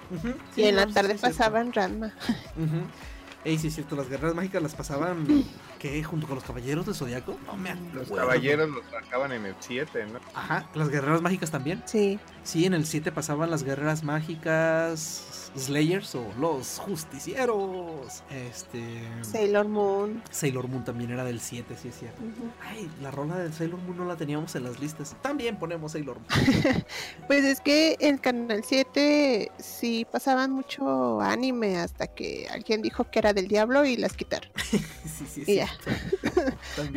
Sí, y en la no, sí, tarde sí, pasaban Ranma. Ey, sí, es cierto, las guerreras mágicas las pasaban. ¿Qué? ¿Junto con los caballeros del zodiaco? No me acuerdo. Los caballeros los sacaban en el 7, ¿no? Ajá, las guerreras mágicas también. Sí. Sí, en el 7 pasaban las guerreras mágicas, Slayers o los justicieros. Este. Sailor Moon. Sailor Moon también era del 7, sí es cierto. Ay, la rola de Sailor Moon no la teníamos en las listas. También ponemos Sailor Moon. Pues es que en Canal 7 sí pasaban mucho anime hasta que alguien dijo que era del diablo y las quitaron. sí, sí, Y ya.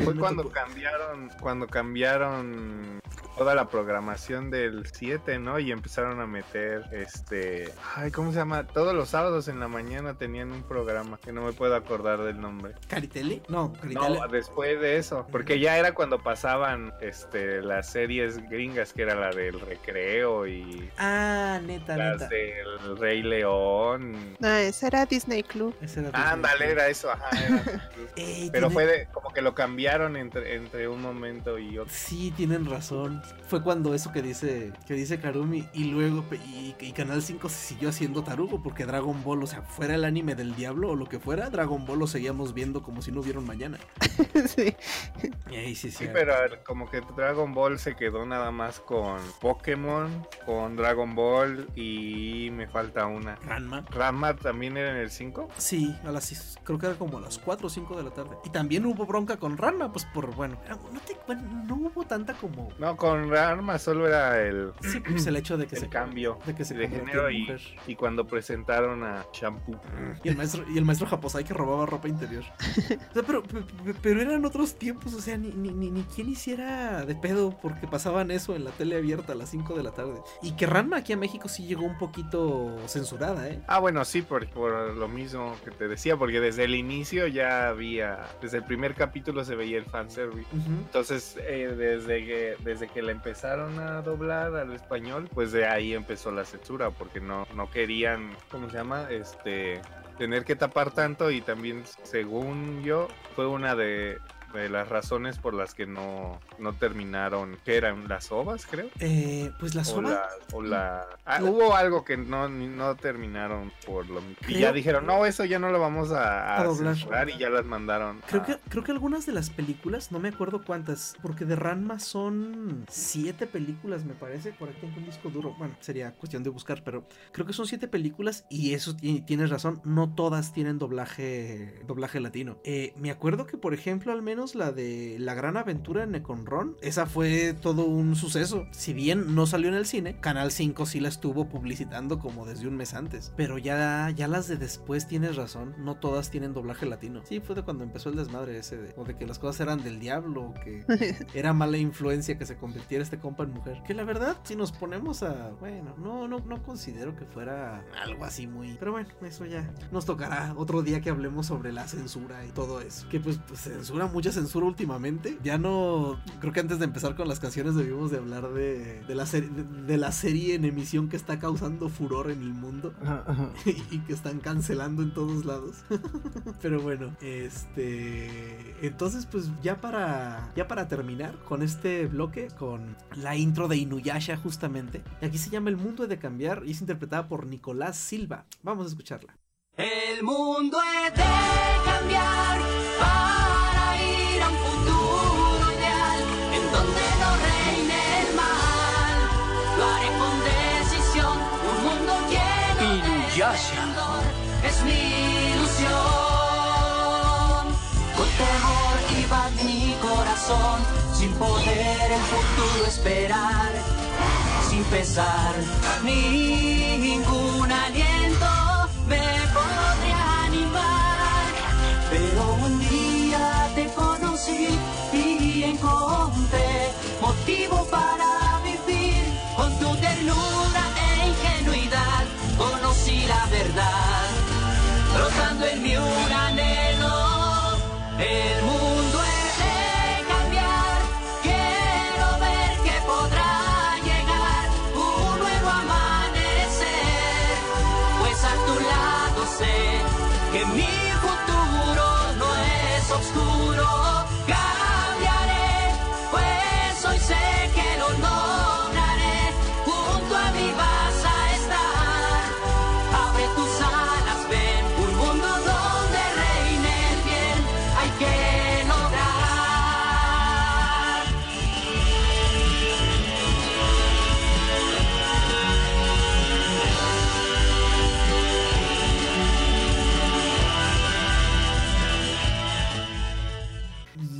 Fue cuando cambiaron, cuando cambiaron toda la programación del 7, ¿no? Y empezaron a meter este, ay, ¿cómo se llama? Todos los sábados en la mañana tenían un programa que no me puedo acordar del nombre. ¿Caritele? No, Caritele. No, después de eso, porque ya era cuando pasaban este las series gringas que era la del recreo y Ah, neta, las neta. del Rey León. No, ese era Disney Club. Era Ándale, era eso, ajá. era. Ey, Pero tiene- fue de, como que lo cambiaron entre, entre un momento y otro. Sí, tienen razón. Fue cuando eso que dice que dice Karumi y luego y, y Canal 5 se siguió haciendo tarugo porque Dragon Ball, o sea, fuera el anime del diablo o lo que fuera, Dragon Ball lo seguíamos viendo como si no hubiera un mañana. sí. Ey, sí, sí. Sí, pero como que Dragon Ball se quedó nada más con Pokémon, con Dragon Ball y me falta una. Ranma. Ranma también era en el 5. Sí, a las creo que era como a las 4 o 5 de la tarde. Y también hubo bronca con Ranma, pues por bueno, no, te- bueno, no hubo tanta como No, con Ranma solo era el, Sí, pues el hecho de que el se cambio de que se de género y, cuando presentaron a Shampoo. Y el maestro, y el maestro Japosai que robaba ropa interior. O sea, pero, pe- pe- pero eran otros tiempos, o sea, ni, ni, ni, ni quien hiciera de pedo porque pasaban eso en la tele abierta a las 5 de la tarde. Y que Ranma aquí a México sí llegó un poquito censurada, ¿eh? Ah, bueno, sí, por, por lo mismo que te decía, porque desde el inicio ya había, desde el primer capítulo se veía el fanservice. Entonces, eh, desde, que, desde que la empezaron a doblar al español, pues de ahí empezó la censura, porque no, no querían, ¿cómo se llama? Este, tener que tapar tanto y también, según yo, fue una de, de las razones por las que no, no terminaron, que eran las ovas, creo. Eh, pues la O la, o la- ah, hubo algo que no, no terminaron por lo mismo. Y ya dijeron, no, eso ya no lo vamos a, a y ya las mandaron. Creo a- que, creo que algunas de las películas, no me acuerdo cuántas, porque de Ranma son siete películas, me parece. Por aquí tengo un disco duro. Bueno, sería cuestión de buscar, pero creo que son siete películas y eso ti- tienes razón, no todas tienen doblaje, doblaje latino. Eh, me acuerdo que, por ejemplo, al menos la de La Gran Aventura en Neconron, esa fue todo un suceso. Si bien no salió en el cine, Canal 5 sí la estuvo publicitando como desde un mes antes. Pero ya, ya las de después tienes razón, no todas tienen doblaje latino. Sí, fue de cuando empezó el desmadre ese de, o de que las cosas eran del diablo, o que era mala influencia que se convirtiera este compa en mujer. Que la verdad, si nos ponemos a, bueno, no, no, no considero que fuera algo así muy. Pero bueno, eso ya nos tocará otro día que hablemos sobre la censura y todo eso. Que pues, pues, censura, mucha censura últimamente. Ya no, creo que antes de empezar con las canciones debimos de hablar de, de la serie, de, de la serie en emisión que está causando furor en el mundo y que están cancelando en todos lados. Pero bueno, este. Entonces, pues ya para. Ya para terminar con este bloque, con la intro de Inuyasha, justamente. Y aquí se llama El mundo he de cambiar y es interpretada por Nicolás Silva. Vamos a escucharla. El mundo he de cambiar mi corazón, sin poder el futuro esperar, sin pesar ningún aliento me podría animar. Pero un día te conocí y encontré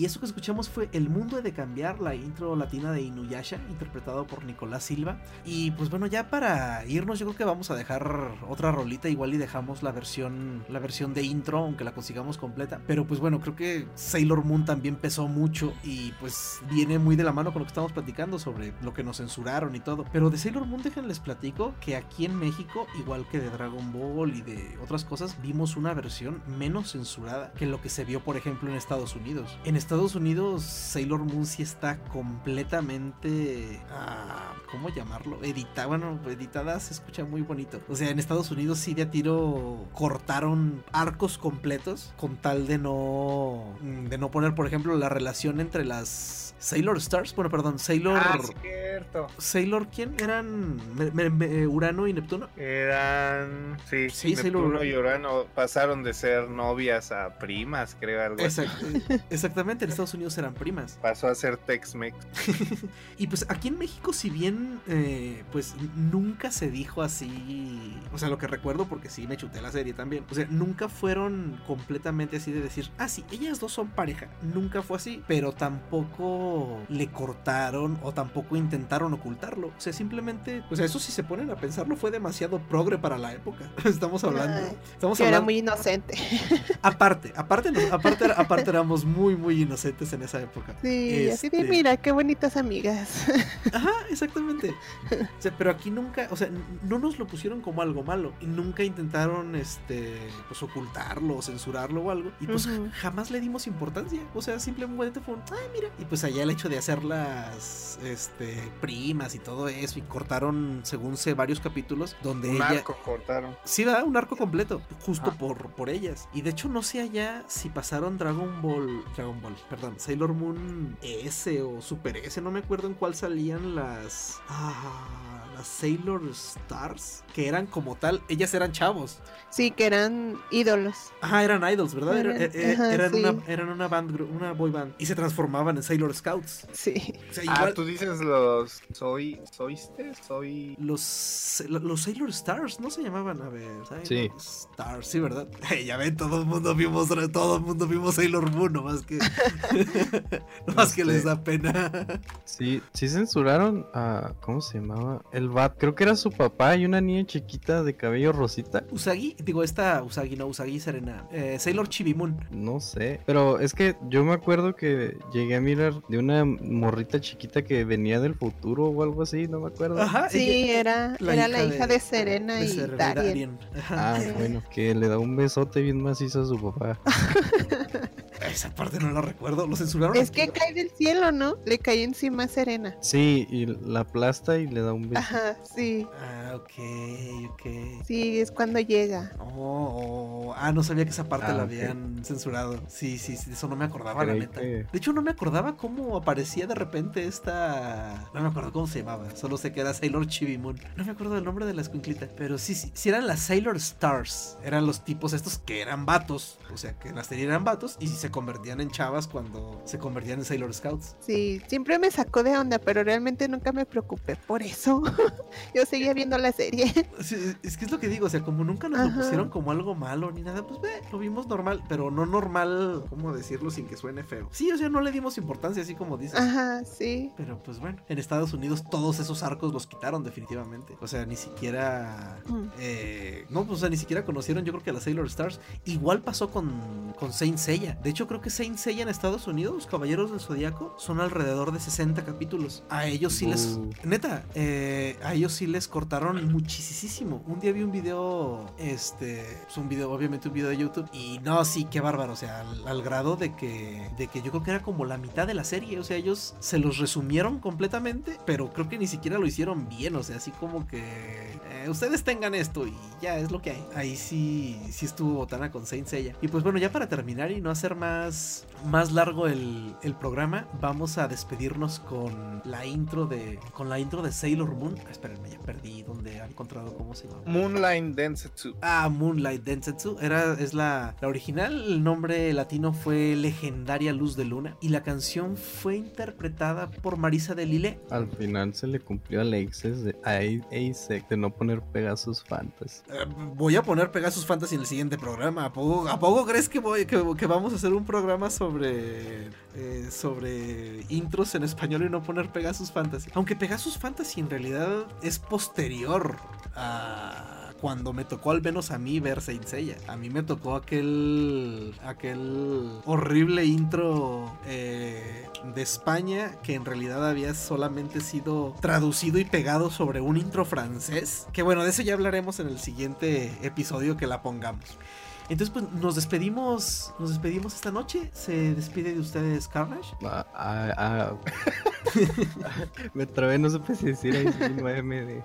eso que escuchamos fue El Mundo de Cambiar, la intro latina de Inuyasha, interpretado por Nicolás Silva. Y pues bueno, ya para irnos, yo creo que vamos a dejar otra rolita, igual y dejamos la versión, la versión de intro, aunque la consigamos completa. Pero pues bueno, creo que Sailor Moon también pesó mucho y pues viene muy de la mano con lo que estamos platicando sobre lo que nos censuraron y todo. Pero de Sailor Moon, déjenles platico que aquí en México, igual que de Dragon Ball y de otras cosas, vimos una versión menos censurada que lo que se vio, por ejemplo, en Estados Unidos. En Estados Unidos, Sailor Moon sí está completamente. ah, ¿Cómo llamarlo? Editada. Bueno, editada se escucha muy bonito. O sea, en Estados Unidos sí de a tiro cortaron arcos completos con tal de no. mm, de no poner, por ejemplo, la relación entre las Sailor Stars. Bueno, perdón, Sailor. Ah, cierto. Sailor, ¿quién? ¿Eran Me- Me- Me- Urano y Neptuno? Eran. Sí, Sí, Sailor Neptuno Moon. y Urano pasaron de ser novias a primas, creo, algo así. Exact- exactamente, en Estados Unidos eran primas. Pasó a ser Tex-Mex. Y pues aquí en México, si bien eh, pues nunca se dijo así, o sea, lo que recuerdo porque sí me chuté la serie también, o sea, nunca fueron completamente así de decir, ah, sí, ellas dos son pareja, nunca fue así, pero tampoco le cortaron o tampoco intentaron ocultarlo, o sea, simplemente, o sea, eso si se ponen a pensarlo fue demasiado progre para la época, estamos hablando, estamos que era hablando, muy inocente. aparte, aparte, nos- aparte, aparte éramos muy, muy inocentes en esa época. Sí, así de Este- mira, qué bonitas amigas. Ajá, exactamente. O sea, pero aquí nunca, o sea, no nos lo pusieron como algo malo y nunca intentaron, este, pues ocultarlo o censurarlo o algo. Y pues jamás le dimos importancia. O sea, simplemente fue un, ay, mira. Y pues allá el hecho de hacerlas, este, primas y todo eso y cortaron, según sé, varios capítulos donde Un ella... arco cortaron. Sí, da un arco completo, justo Ah. por, por ellas. Y de hecho, no sé allá si pasaron Dragon Ball, Dragon Ball, perdón, Sailor Moon S o Super S, no me acuerdo en cuál salían las. Ah, las Sailor Stars, que eran como tal, ellas eran chavos. Sí, que eran ídolos. Ajá, eran idols, ¿verdad? Era- Eran- eh, ajá, eran, sí. una, eran una band, una boy band. Y se transformaban en Sailor Scouts. Sí. O sea, Ah, tú dices los. Soy. ¿Soiste? Soy. Los, los Sailor Stars, ¿no se llamaban? A ver, Sailor Sí. Stars, sí, ¿verdad? ya ven, todo el mundo vimos, todo el mundo vimos Sailor Moon, nomás que, nomás que Este- les da pena. Sí, sí censuraron a. ¿Cómo se llamaba? El Bat. Creo que era su papá y una niña chiquita de cabello rosita. Usagi, digo, esta Usagi, no, Usagi Serena. Eh, Sailor Chibimun. No sé. Pero es que yo me acuerdo que llegué a mirar de una morrita chiquita que venía del futuro o algo así, no me acuerdo. Ajá, Sí, ella- era era la hija de, Serena de y Darien. Ajá. Ah, bueno, que le da un besote bien macizo a su papá. Esa parte no la recuerdo, lo censuraron. Es aquí, que cae del cielo, ¿no? Le cae encima a Serena. Sí, y la aplasta y le da un beso. Ajá, sí. Ah, ok, ok. Sí, es cuando llega. Oh, oh, ah, no sabía que esa parte Ah, la habían censurado. Sí, sí, sí, eso no me acordaba, la neta. que- De hecho, no me acordaba cómo aparecía de repente esta. No me acuerdo cómo se llamaba. Solo sé que era Sailor Chibimun. No me acuerdo del nombre de la escuinclita. Pero sí, sí, sí eran las Sailor Stars. Eran los tipos estos que eran vatos. O sea, que en la serie eran vatos. Y se convertían en chavas cuando se convertían en Sailor Scouts. Sí, siempre me sacó de onda, pero realmente nunca me preocupé por eso. Yo seguía viendo la serie. Sí, es que es lo que digo, o sea, como nunca nos lo pusieron como algo malo ni nada, pues ve, lo vimos normal, pero no normal, ¿cómo decirlo sin que suene feo? Sí, o sea, no le dimos importancia, así como dices. Ajá, sí. Pero pues bueno, en Estados Unidos todos esos arcos los quitaron definitivamente. O sea, ni siquiera... Mm. eh, no, pues, o sea, ni siquiera conocieron yo creo que a las Sailor Stars. Igual pasó con, con Saint Seiya. De hecho, creo que Saint Seiya en Estados Unidos, Caballeros del Zodiaco, son alrededor de 60 capítulos. A ellos sí les... Uh. Neta, eh, a ellos sí les cortaron muchísimo. Un día vi un video, este, pues un video, obviamente un video de YouTube. Y no, sí, qué bárbaro. O sea, al, al grado de que, de que yo creo que era como la mitad de la serie. O sea, ellos se los resumieron completamente, pero creo que ni siquiera lo hicieron bien. O sea, así como que eh, ustedes tengan esto y ya es lo que hay. Ahí sí, sí estuvo botana con Saint Seiya. Y pues bueno, ya para terminar y no hacer más, más largo el, el programa, vamos a despedirnos con la intro de, con la intro de Sailor Moon. Ah, espérenme, ya perdí donde han encontrado cómo se llama. Moonlight Densetsu. Ah, Moonlight Densetsu. Era, es la, la original. El nombre latino fue Legendaria Luz de Luna. Y la canción fue interpretada por Marisa de Lille. Al final se le cumplió a Alexis de a de no poner Pegasus Fantasy. Eh, voy a poner Pegasus Fantasy en el siguiente programa. ¿A poco, a poco crees que, voy, que, que vamos a hacer un programa sobre, eh, sobre intros en español y no poner Pegasus Fantasy? Aunque Pegasus Fantasy en realidad es posterior a cuando me tocó al menos a mí ver Saint Seiya. A mí me tocó aquel aquel horrible intro eh, de España que en realidad había solamente sido traducido y pegado sobre un intro francés. Que bueno, de eso ya hablaremos en el siguiente episodio que la pongamos. Entonces, pues nos despedimos. Nos despedimos esta noche. Se despide de ustedes Carnage. Ah, ah, ah. Me trabé, no supe si decir AMD.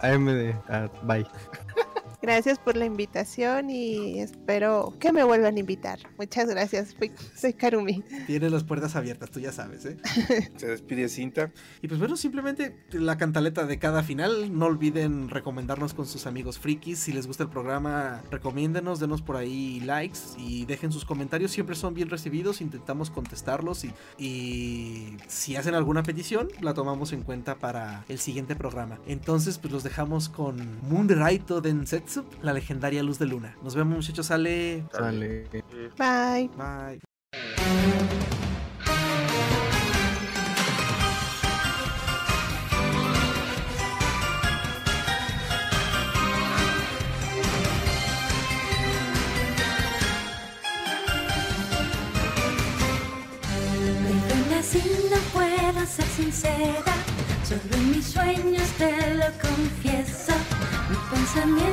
AMD. Bye. Gracias por la invitación y espero que me vuelvan a invitar. Muchas gracias. Soy Karumi. Tienes las puertas abiertas, tú ya sabes, ¿eh? Se despide Cinta. Y pues bueno, simplemente la cantaleta de cada final. No olviden recomendarnos con sus amigos frikis. Si les gusta el programa, recomiéndenos, denos por ahí likes y dejen sus comentarios. Siempre son bien recibidos. Intentamos contestarlos y, y si hacen alguna petición, la tomamos en cuenta para el siguiente programa. Entonces, pues los dejamos con Moonraito Densetsu, la legendaria luz de luna. Nos vemos, muchachos. Sale. Sale. Bye. Bye. Perdona si no puedo ser sincera, solo en mis sueños te lo confieso. Mis pensamientos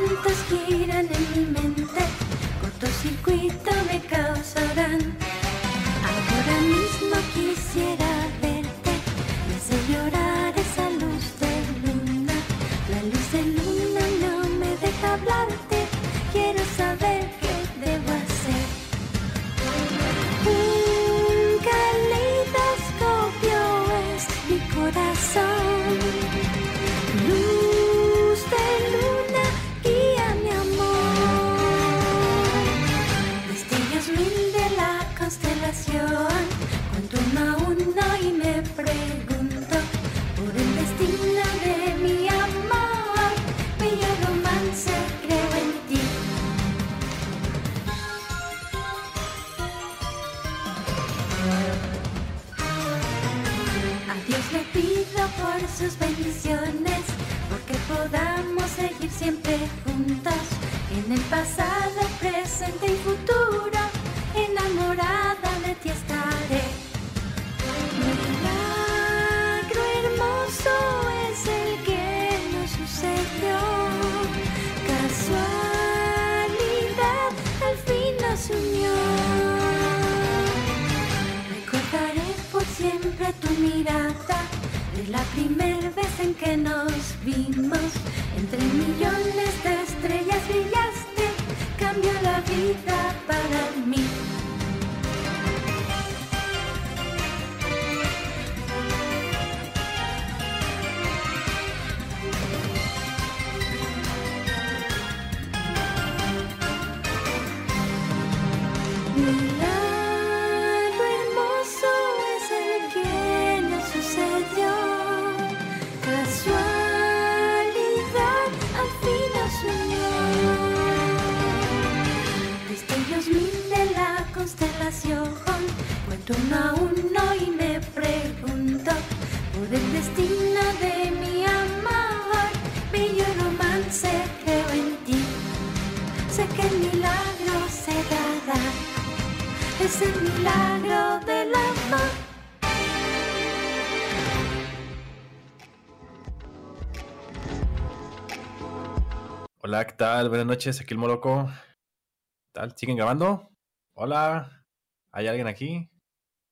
tal? Buenas noches, aquí el Moloco. ¿Qué tal? ¿Siguen grabando? Hola, ¿hay alguien aquí?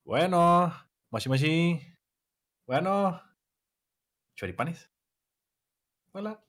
Bueno, moshi moshi. Bueno, choripanes. Hola.